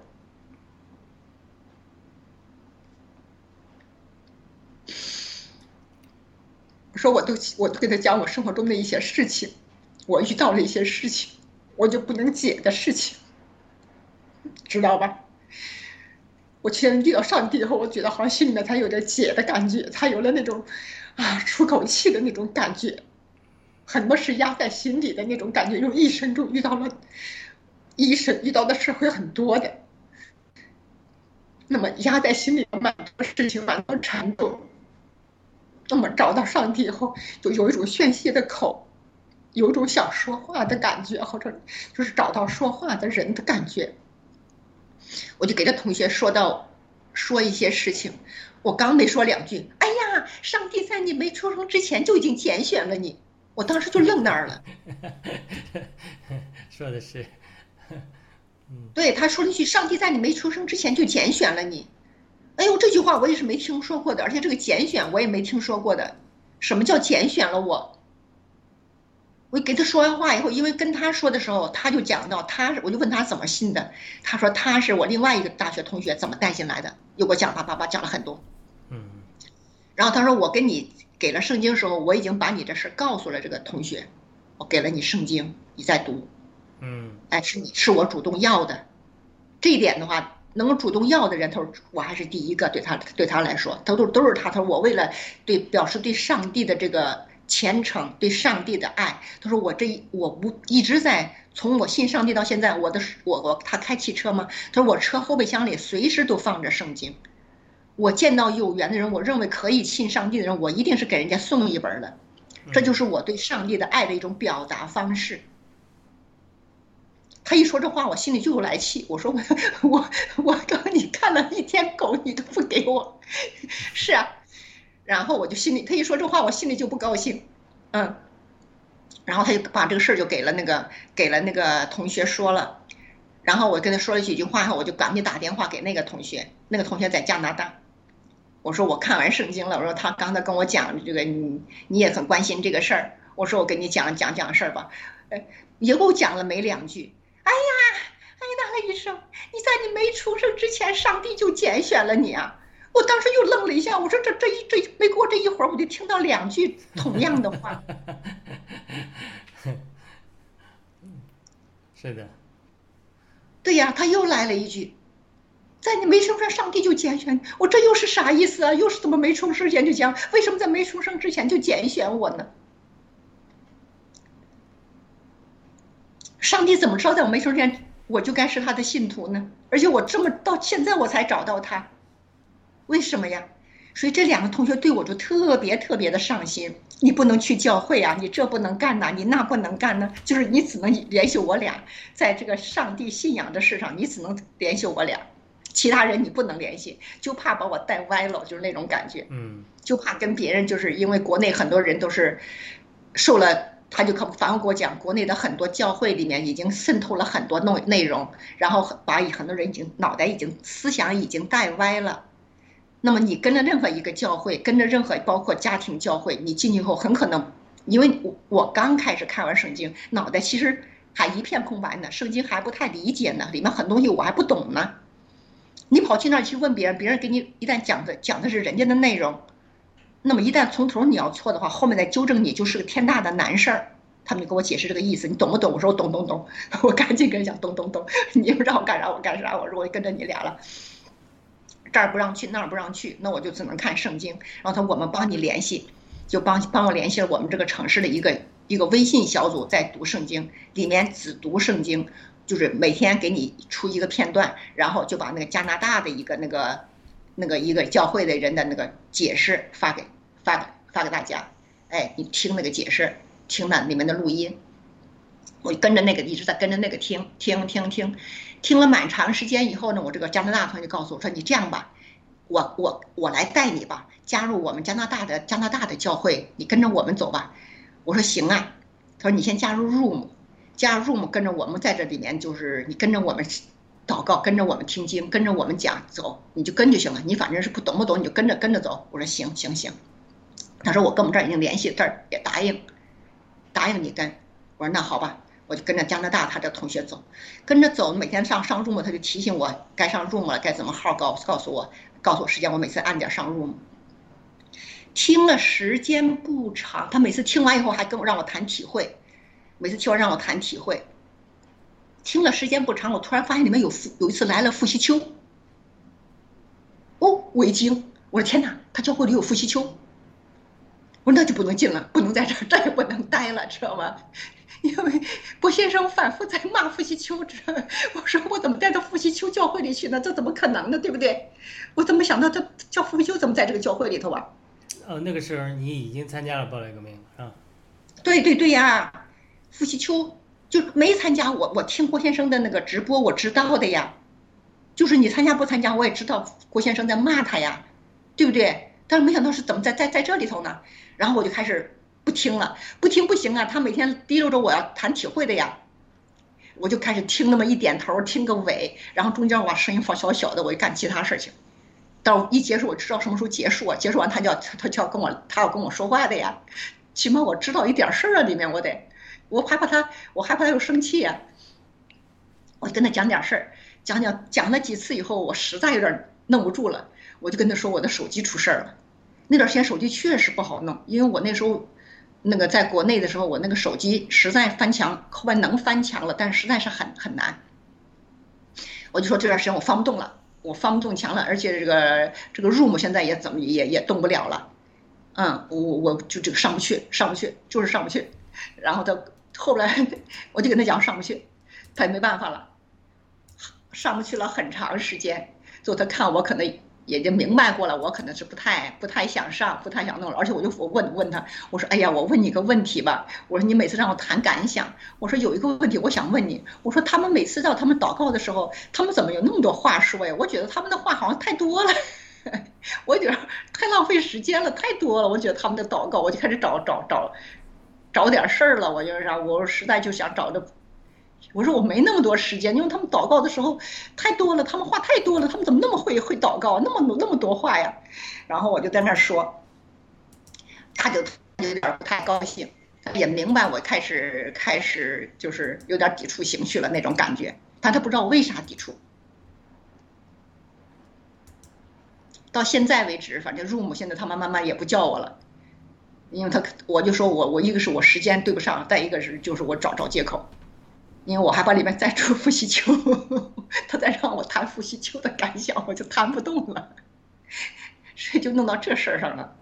我说我都我都跟他讲我生活中的一些事情，我遇到了一些事情，我就不能解的事情，知道吧？我现在遇到上帝以后，我觉得好像心里面才有点解的感觉，才有了那种啊出口气的那种感觉。很多是压在心里的那种感觉，用一生中遇到了，一生遇到的事会很多的。那么压在心里的蛮多事情，蛮多缠斗，那么找到上帝以后，就有一种宣泄的口，有一种想说话的感觉，或者就是找到说话的人的感觉。我就给这同学说到，说一些事情。我刚没说两句，哎呀，上帝在你没出生之前就已经拣选了你。我当时就愣那儿了。说的是，对他说了一句：“上帝在你没出生之前就拣选了你。”哎呦，这句话我也是没听说过的，而且这个拣选我也没听说过的。什么叫拣选了我？我给他说完话以后，因为跟他说的时候，他就讲到他，我就问他怎么信的。他说他是我另外一个大学同学怎么带进来的，又给我讲叭叭叭讲了很多。嗯。然后他说我跟你给了圣经的时候，我已经把你这事告诉了这个同学，我给了你圣经，你在读。嗯。哎，是你是我主动要的，这一点的话，能够主动要的人，他说我还是第一个，对他对他来说，都都都是他。他说我为了对表示对上帝的这个。虔诚对上帝的爱，他说我这一我不一直在从我信上帝到现在，我的我我他开汽车吗？他说我车后备箱里随时都放着圣经，我见到有缘的人，我认为可以信上帝的人，我一定是给人家送一本的，这就是我对上帝的爱的一种表达方式。他一说这话，我心里就有来气，我说 我我我刚你看了一天狗，你都不给我，是啊。然后我就心里，他一说这话，我心里就不高兴，嗯，然后他就把这个事儿就给了那个给了那个同学说了，然后我跟他说了几句话后，我就赶紧打电话给那个同学，那个同学在加拿大，我说我看完圣经了，我说他刚才跟我讲这个，你你也很关心这个事儿，我说我跟你讲讲讲事儿吧，哎，也给我讲了没两句，哎呀，哎呀，那医生，你在你没出生之前，上帝就拣选了你啊。我当时又愣了一下，我说这这一这没过这一会儿，我就听到两句同样的话。是的。对呀，他又来了一句，在你没出生，上帝就拣选我，这又是啥意思啊？又是怎么没出生之前就讲？为什么在没出生之前就拣选我呢？上帝怎么知道在我没出生之前我就该是他的信徒呢？而且我这么到现在我才找到他。为什么呀？所以这两个同学对我就特别特别的上心。你不能去教会啊，你这不能干呐，你那不能干呢。就是你只能联系我俩，在这个上帝信仰的事上，你只能联系我俩，其他人你不能联系，就怕把我带歪了，就是那种感觉。嗯，就怕跟别人，就是因为国内很多人都是受了，他就可反复给我讲，国内的很多教会里面已经渗透了很多内内容，然后把很多人已经脑袋已经思想已经带歪了。那么你跟着任何一个教会，跟着任何包括家庭教会，你进去后很可能，因为我我刚开始看完圣经，脑袋其实还一片空白呢，圣经还不太理解呢，里面很多东西我还不懂呢。你跑去那儿去问别人，别人给你一旦讲的讲的是人家的内容，那么一旦从头你要错的话，后面再纠正你就是个天大的难事儿。他们就给我解释这个意思，你懂不懂？我说我懂懂懂，我赶紧跟人讲懂懂懂，你们让我干啥我干啥，我说我跟着你俩了。这儿不让去，那儿不让去，那我就只能看圣经。然后他我们帮你联系，就帮帮我联系了我们这个城市的一个一个微信小组，在读圣经，里面只读圣经，就是每天给你出一个片段，然后就把那个加拿大的一个那个那个一个教会的人的那个解释发给发给发给大家。哎，你听那个解释，听那里面的录音，我跟着那个一直在跟着那个听听听听。听听了蛮长时间以后呢，我这个加拿大朋友就告诉我说：“你这样吧，我我我来带你吧，加入我们加拿大的加拿大的教会，你跟着我们走吧。”我说：“行啊。”他说：“你先加入 room，加入 room，跟着我们在这里面，就是你跟着我们祷告，跟着我们听经，跟着我们讲走，你就跟就行了。你反正是不懂不懂，你就跟着跟着走。”我说：“行行行。”他说：“我跟我们这儿已经联系，这儿也答应，答应你跟。”我说：“那好吧。”我就跟着加拿大他的同学走，跟着走，每天上上 room，他就提醒我该上 room 了，该怎么号告告诉我，告诉我时间，我每次按点上 room。听了时间不长，他每次听完以后还跟我让我谈体会，每次听完让我谈体会。听了时间不长，我突然发现里面有复有一次来了傅西秋。哦，我一惊，我说天哪，他教会里有傅西秋。我说那就不能进了，不能在这儿，再也不能待了，知道吗？因为郭先生反复在骂傅西秋，这我说我怎么带到傅西秋教会里去呢？这怎么可能呢？对不对？我怎么想到他叫傅西秋怎么在这个教会里头啊？呃，那个时候你已经参加了暴乱革命了，是吧？对对对呀，傅西秋就没参加我，我听郭先生的那个直播，我知道的呀。就是你参加不参加，我也知道郭先生在骂他呀，对不对？但是没想到是怎么在在在这里头呢？然后我就开始不听了，不听不行啊，他每天提溜着我要谈体会的呀，我就开始听那么一点头，听个尾，然后中间我把声音放小小的，我就干其他事情。到一结束，我知道什么时候结束啊？结束完他就要他就要跟我他要跟我说话的呀，起码我知道一点事儿啊，里面我得，我害怕他，我害怕他又生气呀，我跟他讲点事儿。讲讲讲了几次以后，我实在有点弄不住了，我就跟他说我的手机出事儿了。那段时间手机确实不好弄，因为我那时候那个在国内的时候，我那个手机实在翻墙，后来能翻墙了，但实在是很很难。我就说这段时间我翻不动了，我翻不动墙了，而且这个这个 room 现在也怎么也也动不了了。嗯，我我就这个上不去，上不去，就是上不去。然后他后来我就跟他讲上不去，他也没办法了。上不去了很长时间，最后他看我可能也就明白过了，我可能是不太不太想上，不太想弄了。而且我就我问问他，我说：“哎呀，我问你个问题吧。我说你每次让我谈感想，我说有一个问题我想问你。我说他们每次到他们祷告的时候，他们怎么有那么多话说呀？我觉得他们的话好像太多了，我觉得太浪费时间了，太多了。我觉得他们的祷告，我就开始找找找找点事儿了。我就是啥我实在就想找着。”我说我没那么多时间，因为他们祷告的时候太多了，他们话太多了，他们怎么那么会会祷告，那么那么多话呀？然后我就在那儿说，他就有点不太高兴，也明白我开始开始就是有点抵触情绪了那种感觉，但他不知道我为啥抵触。到现在为止，反正入母现在他们慢慢也不叫我了，因为他我就说我我一个是我时间对不上，再一个是就是我找找借口。因为我还把里面再出傅习秋，他再让我谈傅习秋的感想，我就谈不动了，所以就弄到这事儿上了。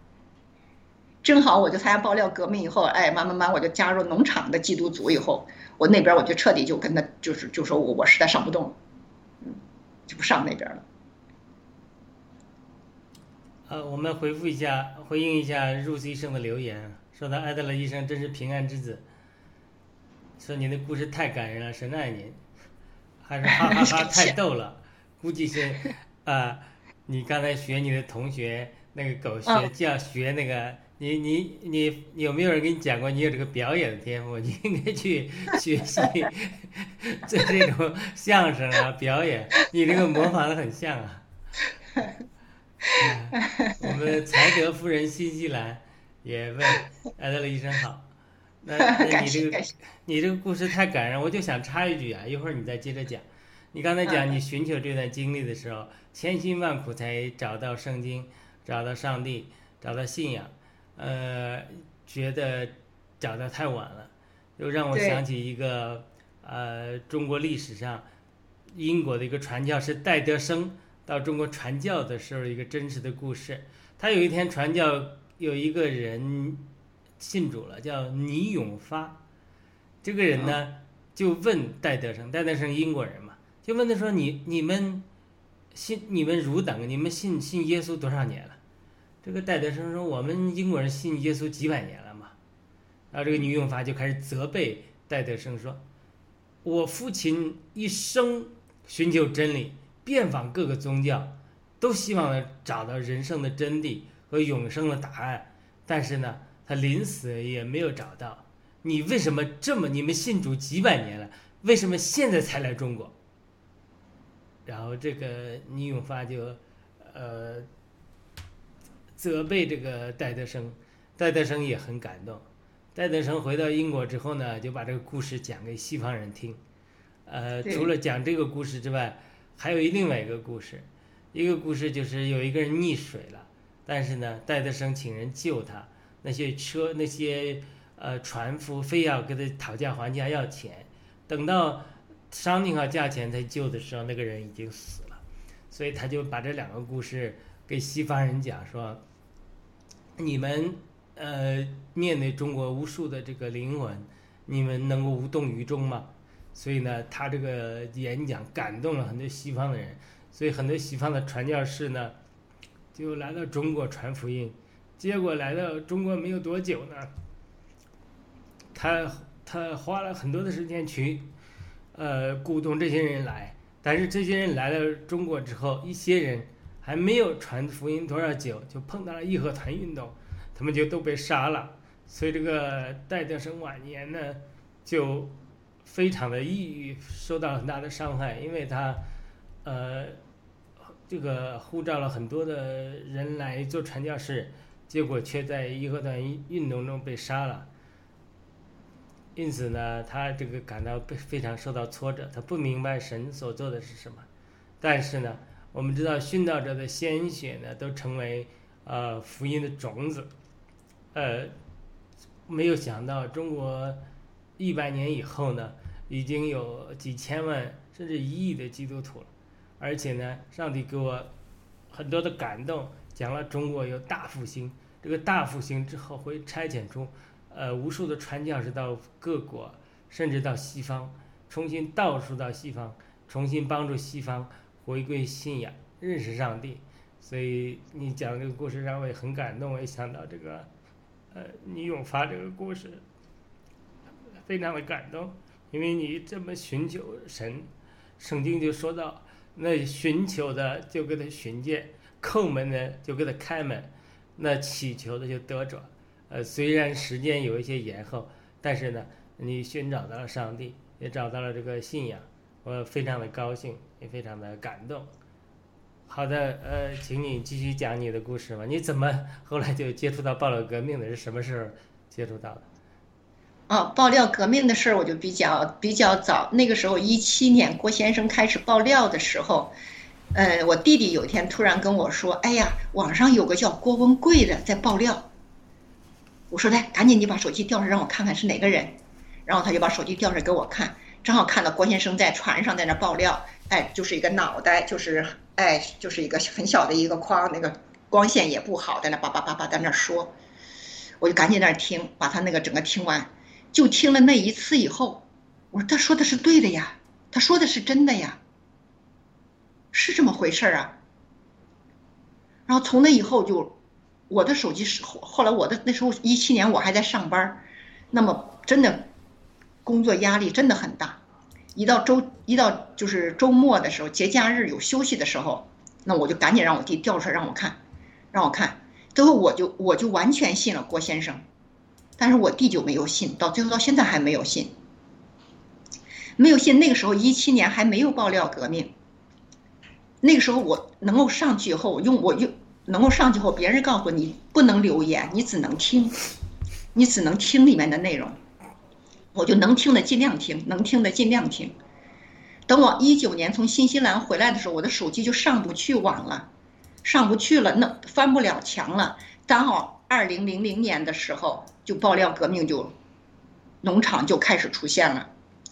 正好我就参加爆料革命以后，哎，慢慢慢我就加入农场的缉毒组以后，我那边我就彻底就跟他就是就说我我实在上不动了，就不上那边了。呃，我们回复一下，回应一下 Rose 医生的留言，说他艾德勒医生真是平安之子。说你的故事太感人了，神爱您，还是 哈哈哈太逗了，估计是啊，你刚才学你的同学那个狗学叫学那个，你你你有没有人跟你讲过你有这个表演的天赋？你应该去 学习 做这种相声啊表演，你这个模仿的很像啊。我们才德夫人新西兰也问艾德勒医生好。那 那你这个你这个故事太感人，我就想插一句啊，一会儿你再接着讲。你刚才讲你寻求这段经历的时候，千辛万苦才找到圣经，找到上帝，找到信仰，呃，觉得找的太晚了，又让我想起一个呃中国历史上英国的一个传教士戴德生到中国传教的时候一个真实的故事。他有一天传教，有一个人。信主了，叫倪永发，这个人呢就问戴德生，戴德生英国人嘛，就问他说：“你你们信你们汝等，你们信信耶稣多少年了？”这个戴德生说：“我们英国人信耶稣几百年了嘛。”然后这个倪永发就开始责备戴德生说：“我父亲一生寻求真理，遍访各个宗教，都希望找到人生的真谛和永生的答案，但是呢。”他临死也没有找到，你为什么这么？你们信主几百年了，为什么现在才来中国？然后这个倪永发就，呃，责备这个戴德生，戴德生也很感动。戴德生回到英国之后呢，就把这个故事讲给西方人听。呃，除了讲这个故事之外，还有另外一个故事，一个故事就是有一个人溺水了，但是呢，戴德生请人救他。那些车那些呃船夫非要跟他讨价还价要钱，等到商定好价钱才救的时候，那个人已经死了，所以他就把这两个故事给西方人讲说，你们呃面对中国无数的这个灵魂，你们能够无动于衷吗？所以呢，他这个演讲感动了很多西方的人，所以很多西方的传教士呢，就来到中国传福音。结果来到中国没有多久呢，他他花了很多的时间去，呃，鼓动这些人来。但是这些人来了中国之后，一些人还没有传福音多少久，就碰到了义和团运动，他们就都被杀了。所以这个戴德生晚年呢，就非常的抑郁，受到很大的伤害，因为他，呃，这个呼召了很多的人来做传教士。结果却在义和团运动中被杀了，因此呢，他这个感到被非常受到挫折，他不明白神所做的是什么。但是呢，我们知道殉道者的鲜血呢，都成为呃福音的种子。呃，没有想到中国一百年以后呢，已经有几千万甚至一亿的基督徒了，而且呢，上帝给我很多的感动。讲了中国有大复兴，这个大复兴之后会差遣出，呃，无数的传教士到各国，甚至到西方，重新倒数到西方，重新帮助西方回归信仰，认识上帝。所以你讲这个故事让我也很感动，我也想到这个，呃，你永发这个故事，非常的感动，因为你这么寻求神，圣经就说到，那寻求的就给他寻见。叩门呢，就给他开门；那祈求的就得着。呃，虽然时间有一些延后，但是呢，你寻找到了上帝，也找到了这个信仰，我非常的高兴，也非常的感动。好的，呃，请你继续讲你的故事吧。你怎么后来就接触到爆料革命的？是什么时候接触到的？哦，爆料革命的事儿我就比较比较早。那个时候，一七年郭先生开始爆料的时候。呃，我弟弟有一天突然跟我说：“哎呀，网上有个叫郭文贵的在爆料。”我说：“来，赶紧你把手机调出来让我看看是哪个人。”然后他就把手机调出来给我看，正好看到郭先生在船上在那爆料，哎，就是一个脑袋，就是哎，就是一个很小的一个框，那个光线也不好，在那叭叭叭叭在那说。我就赶紧在那听，把他那个整个听完，就听了那一次以后，我说他说的是对的呀，他说的是真的呀。是这么回事儿啊，然后从那以后就，我的手机是后后来我的那时候一七年我还在上班，那么真的工作压力真的很大，一到周一到就是周末的时候节假日有休息的时候，那我就赶紧让我弟调出来让我看，让我看，最后我就我就完全信了郭先生，但是我弟就没有信，到最后到现在还没有信，没有信那个时候一七年还没有爆料革命。那个时候我能够上去以后，我用我用能够上去后，别人告诉你不能留言，你只能听，你只能听里面的内容。我就能听的尽量听，能听的尽量听。等我一九年从新西兰回来的时候，我的手机就上不去网了，上不去了，那翻不了墙了。刚好二零零零年的时候，就爆料革命就农场就开始出现了，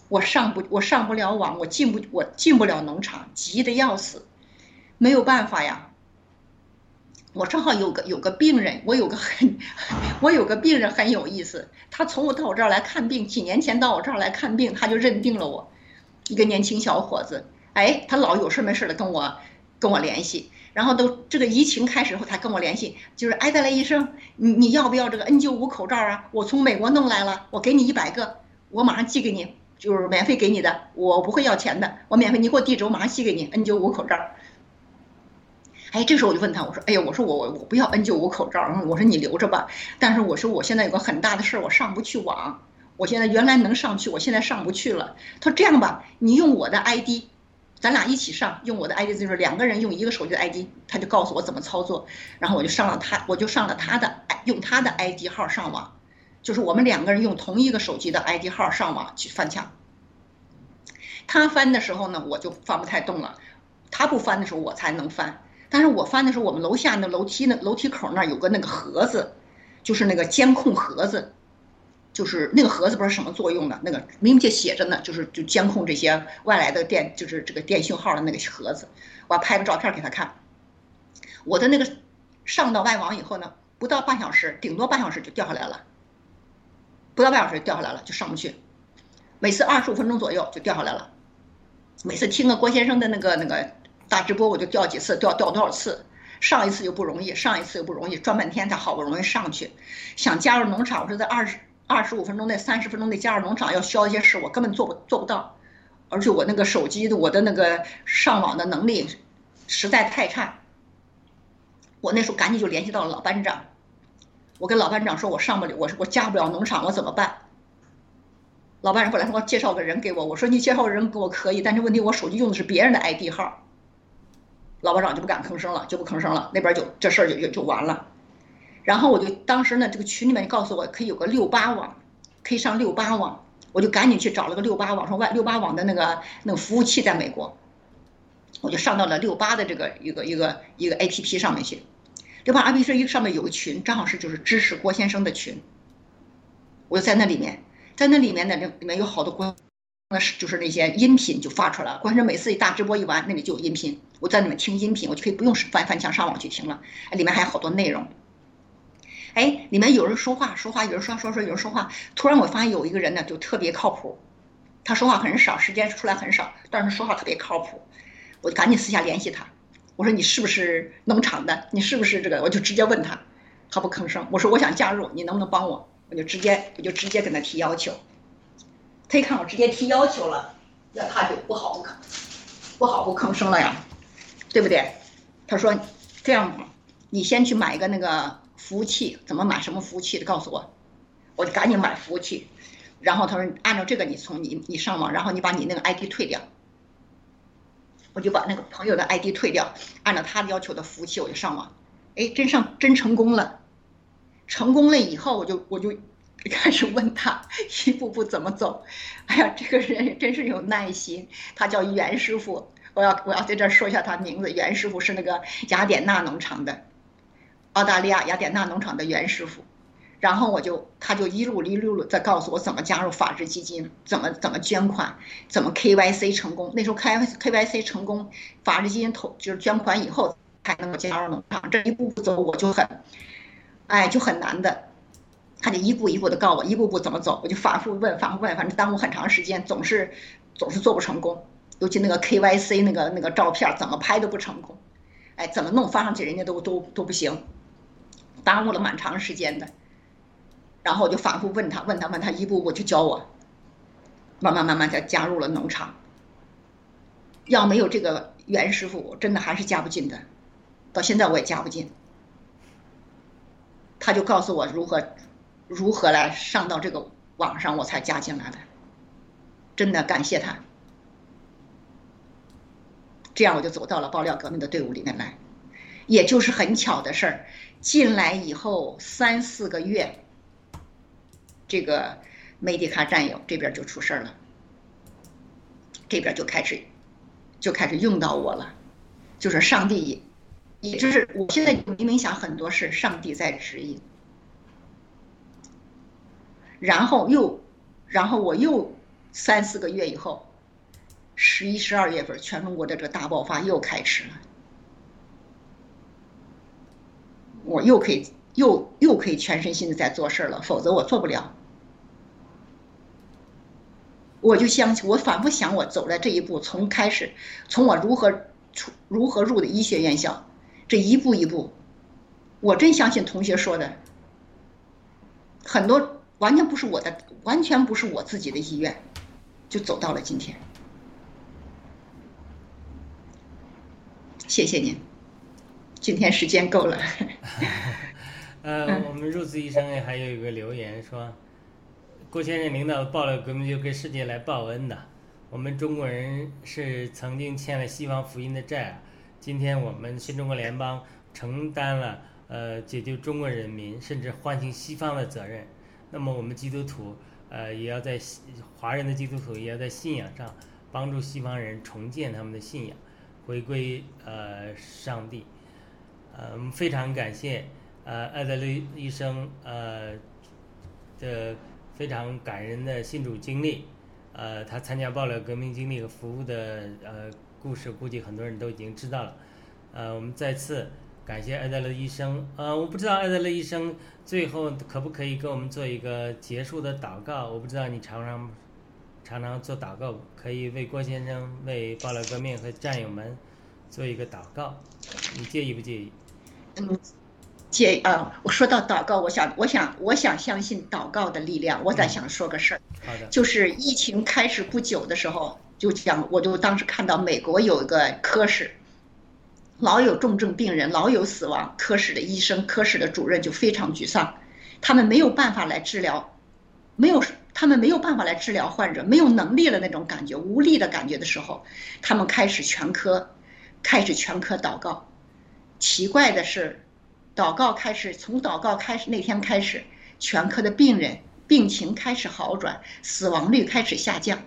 我上不我上不了网，我进不我进不了农场，急得要死。没有办法呀，我正好有个有个病人，我有个很，我有个病人很有意思，他从我到我这儿来看病，几年前到我这儿来看病，他就认定了我，一个年轻小伙子，哎，他老有事没事的跟我跟我联系，然后都这个疫情开始后，他跟我联系，就是艾德莱医生，你你要不要这个 N 九五口罩啊？我从美国弄来了，我给你一百个，我马上寄给你，就是免费给你的，我不会要钱的，我免费，你给我地址，我马上寄给你 N 九五口罩。哎，这时候我就问他，我说：“哎呀，我说我我我不要 N95 口罩，然后我说你留着吧。但是我说我现在有个很大的事儿，我上不去网。我现在原来能上去，我现在上不去了。他说这样吧，你用我的 ID，咱俩一起上，用我的 ID 就是两个人用一个手机的 ID，他就告诉我怎么操作。然后我就上了他，我就上了他的，用他的 ID 号上网，就是我们两个人用同一个手机的 ID 号上网去翻墙。他翻的时候呢，我就翻不太动了；他不翻的时候，我才能翻。”但是我翻的时候，我们楼下那楼梯那楼梯口那儿有个那个盒子，就是那个监控盒子，就是那个盒子不知道什么作用的，那个明确写着呢，就是就监控这些外来的电，就是这个电信号的那个盒子。我拍个照片给他看，我的那个上到外网以后呢，不到半小时，顶多半小时就掉下来了，不到半小时掉下来了就上不去，每次二十五分钟左右就掉下来了，每次听个郭先生的那个那个。大直播我就掉几次，掉掉多少次，上一次又不容易，上一次又不容易，转半天才好不容易上去，想加入农场，我说在二十二十五分钟内、三十分钟内加入农场要消一些事，我根本做不做不到，而且我那个手机的我的那个上网的能力实在太差，我那时候赶紧就联系到了老班长，我跟老班长说，我上不了，我我加不了农场，我怎么办？老班长本来说介绍个人给我，我说你介绍个人给我可以，但是问题我手机用的是别人的 ID 号。老班长就不敢吭声了，就不吭声了，那边就这事儿就就就完了。然后我就当时呢，这个群里面告诉我可以有个六八网，可以上六八网，我就赶紧去找了个六八网，说外六八网的那个那个服务器在美国，我就上到了六八的这个一个一个一个 APP 上面去。六八 APP 上面有个群，正好是就是支持郭先生的群，我就在那里面，在那里面呢，里面有好多郭。那是就是那些音频就发出来了，关键每次一大直播一完，那里就有音频，我在里面听音频，我就可以不用翻翻墙上网去听了。哎，里面还有好多内容。哎，里面有人说话，说话有人说说说有人说话，突然我发现有一个人呢，就特别靠谱，他说话很少，时间出来很少，但是说话特别靠谱，我就赶紧私下联系他，我说你是不是农场的？你是不是这个？我就直接问他，他不吭声。我说我想加入，你能不能帮我？我就直接我就直接跟他提要求。他一看我直接提要求了，那他就不好不吭，不好不吭声了呀，对不对？他说这样吧，你先去买一个那个服务器，怎么买什么服务器的告诉我，我就赶紧买服务器。然后他说按照这个你从你你上网，然后你把你那个 ID 退掉，我就把那个朋友的 ID 退掉，按照他要求的服务器我就上网，哎，真上真成功了，成功了以后我就我就。开始问他一步步怎么走，哎呀，这个人真是有耐心。他叫袁师傅，我要我要在这儿说一下他名字。袁师傅是那个雅典娜农场的，澳大利亚雅典娜农场的袁师傅。然后我就他就一路一路路在告诉我怎么加入法治基金，怎么怎么捐款，怎么 KYC 成功。那时候 K KYC 成功，法治基金投就是捐款以后才能够加入农场。这一步步走我就很，哎，就很难的。他就一步一步的告我，一步步怎么走，我就反复问，反复问，反正耽误很长时间，总是总是做不成功。尤其那个 KYC 那个那个照片怎么拍都不成功，哎，怎么弄发上去人家都都都不行，耽误了蛮长时间的。然后我就反复问他，问他问他，一步步就教我，慢慢慢慢才加入了农场。要没有这个袁师傅，我真的还是加不进的，到现在我也加不进。他就告诉我如何。如何来上到这个网上，我才加进来的。真的感谢他，这样我就走到了爆料革命的队伍里面来。也就是很巧的事儿，进来以后三四个月，这个梅迪卡战友这边就出事儿了，这边就开始就开始用到我了，就是上帝，也就是我现在明明想很多事，上帝在指引。然后又，然后我又三四个月以后，十一、十二月份，全中国的这个大爆发又开始了，我又可以又又可以全身心的在做事了，否则我做不了。我就相信，我反复想，我走了这一步，从开始，从我如何出如何入的医学院校，这一步一步，我真相信同学说的，很多。完全不是我的，完全不是我自己的意愿，就走到了今天。谢谢您，今天时间够了。呃，我们入子医生还有一个留言说，郭先生领导报了革命就跟世界来报恩的。我们中国人是曾经欠了西方福音的债，今天我们新中国联邦承担了呃解救中国人民甚至唤醒西方的责任。那么我们基督徒，呃，也要在华人的基督徒也要在信仰上帮助西方人重建他们的信仰，回归呃上帝。呃，我们非常感谢呃艾德利医生呃的非常感人的信主经历，呃，他参加爆料革命经历和服务的呃故事，估计很多人都已经知道了。呃，我们再次。感谢艾德勒医生。呃，我不知道艾德勒医生最后可不可以给我们做一个结束的祷告。我不知道你常常常常做祷告，可以为郭先生、为暴乱革命和战友们做一个祷告。你介意不介意？嗯，介啊，我说到祷告，我想，我想，我想相信祷告的力量。我在想说个事儿，好的，就是疫情开始不久的时候，就讲，我就当时看到美国有一个科室，老有重症病人，老有死亡，科室的医生、科室的主任就非常沮丧，他们没有办法来治疗，没有，他们没有办法来治疗患者，没有能力了那种感觉，无力的感觉的时候，他们开始全科，开始全科祷告。奇怪的是，祷告开始，从祷告开始那天开始，全科的病人病情开始好转，死亡率开始下降。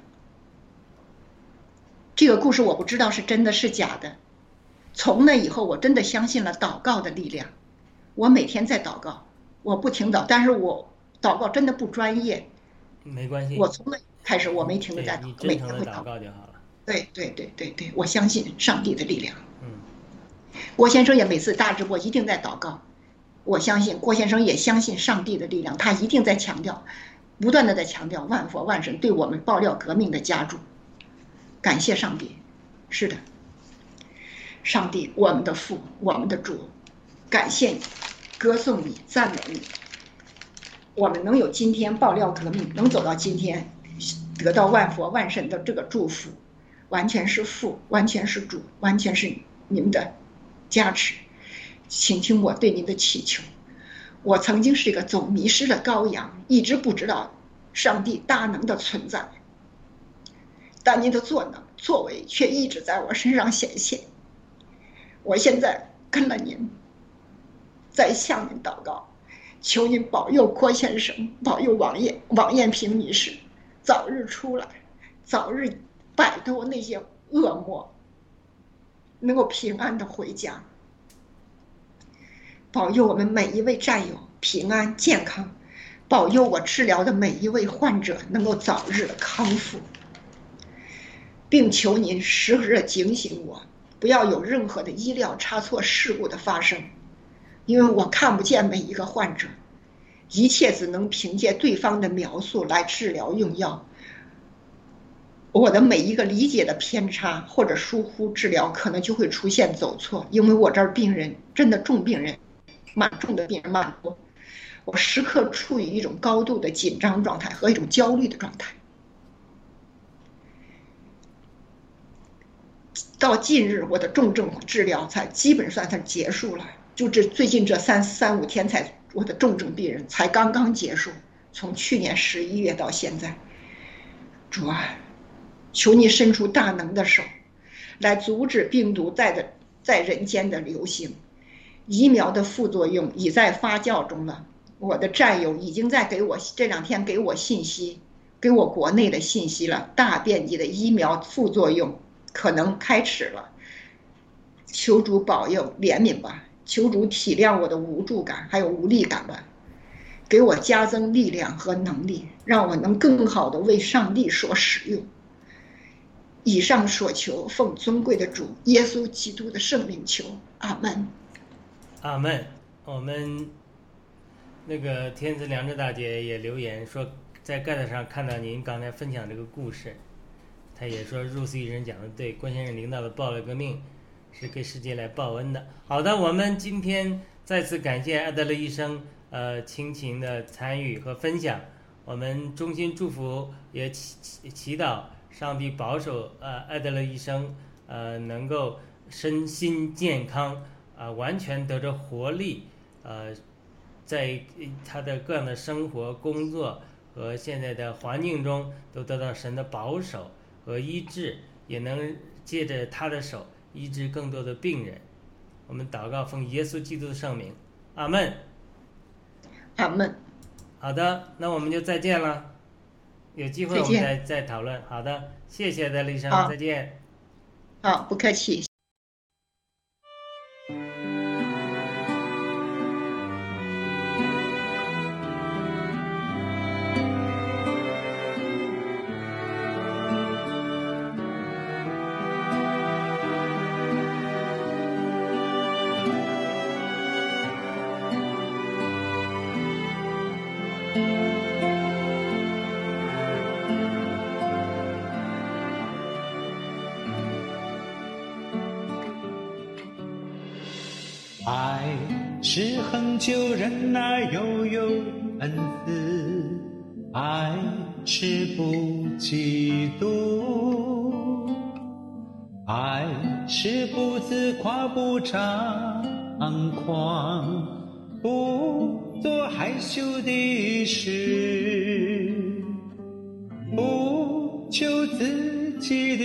这个故事我不知道是真的是假的。从那以后，我真的相信了祷告的力量。我每天在祷告，我不停祷，但是我祷告真的不专业。没关系。我从那开始，我没停的在祷，每天会祷告就好了。对对对对对，我相信上帝的力量。嗯。郭先生也每次大直播一定在祷告，我相信郭先生也相信上帝的力量，他一定在强调，不断的在强调万佛万神对我们爆料革命的加注。感谢上帝，是的。上帝，我们的父，我们的主，感谢你，歌颂你，赞美你。我们能有今天爆料革命，能走到今天，得到万佛万神的这个祝福，完全是父，完全是主，完全是你们的加持。请听我对您的祈求。我曾经是一个走迷失的羔羊，一直不知道上帝大能的存在，但您的作能作为却一直在我身上显现。我现在跟了您，在向您祷告，求您保佑郭先生，保佑王艳王艳萍女士早日出来，早日摆脱那些恶魔，能够平安的回家。保佑我们每一位战友平安健康，保佑我治疗的每一位患者能够早日的康复，并求您时时的警醒我。不要有任何的医疗差错、事故的发生，因为我看不见每一个患者，一切只能凭借对方的描述来治疗用药。我的每一个理解的偏差或者疏忽治疗，可能就会出现走错。因为我这儿病人真的重病人，蛮重的病人蛮多，我时刻处于一种高度的紧张状态和一种焦虑的状态。到近日，我的重症治疗才基本算算结束了。就这最近这三三五天才，我的重症病人才刚刚结束。从去年十一月到现在，主啊，求你伸出大能的手，来阻止病毒在的在人间的流行。疫苗的副作用已在发酵中了。我的战友已经在给我这两天给我信息，给我国内的信息了。大面积的疫苗副作用。可能开始了，求主保佑怜悯吧，求主体谅我的无助感还有无力感吧，给我加增力量和能力，让我能更好的为上帝所使用。以上所求，奉尊贵的主耶稣基督的圣名求，阿门。阿门。我们那个天子良知大姐也留言说，在盖子上看到您刚才分享这个故事。他也说，Rose 医生讲的对，关先生领导的报了革命，是给世界来报恩的。好的，我们今天再次感谢艾德勒医生，呃，倾情的参与和分享。我们衷心祝福，也祈祈祷上帝保守，呃，艾德勒医生，呃，能够身心健康，啊，完全得着活力，呃，在他的各样的生活、工作和现在的环境中，都得到神的保守。和医治也能借着他的手医治更多的病人。我们祷告，奉耶稣基督的圣名，阿门。阿门。好的，那我们就再见了。有机会我们再再讨论。好的，谢谢戴丽生，再见。好，不客气。那悠悠，恩慈；爱是不嫉妒，爱是不自夸，不张狂，不做害羞的事，不求自己的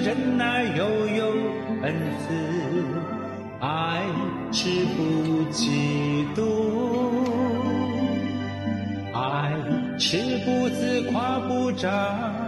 人那悠悠，恩慈；爱是不嫉妒，爱是不自夸，不张。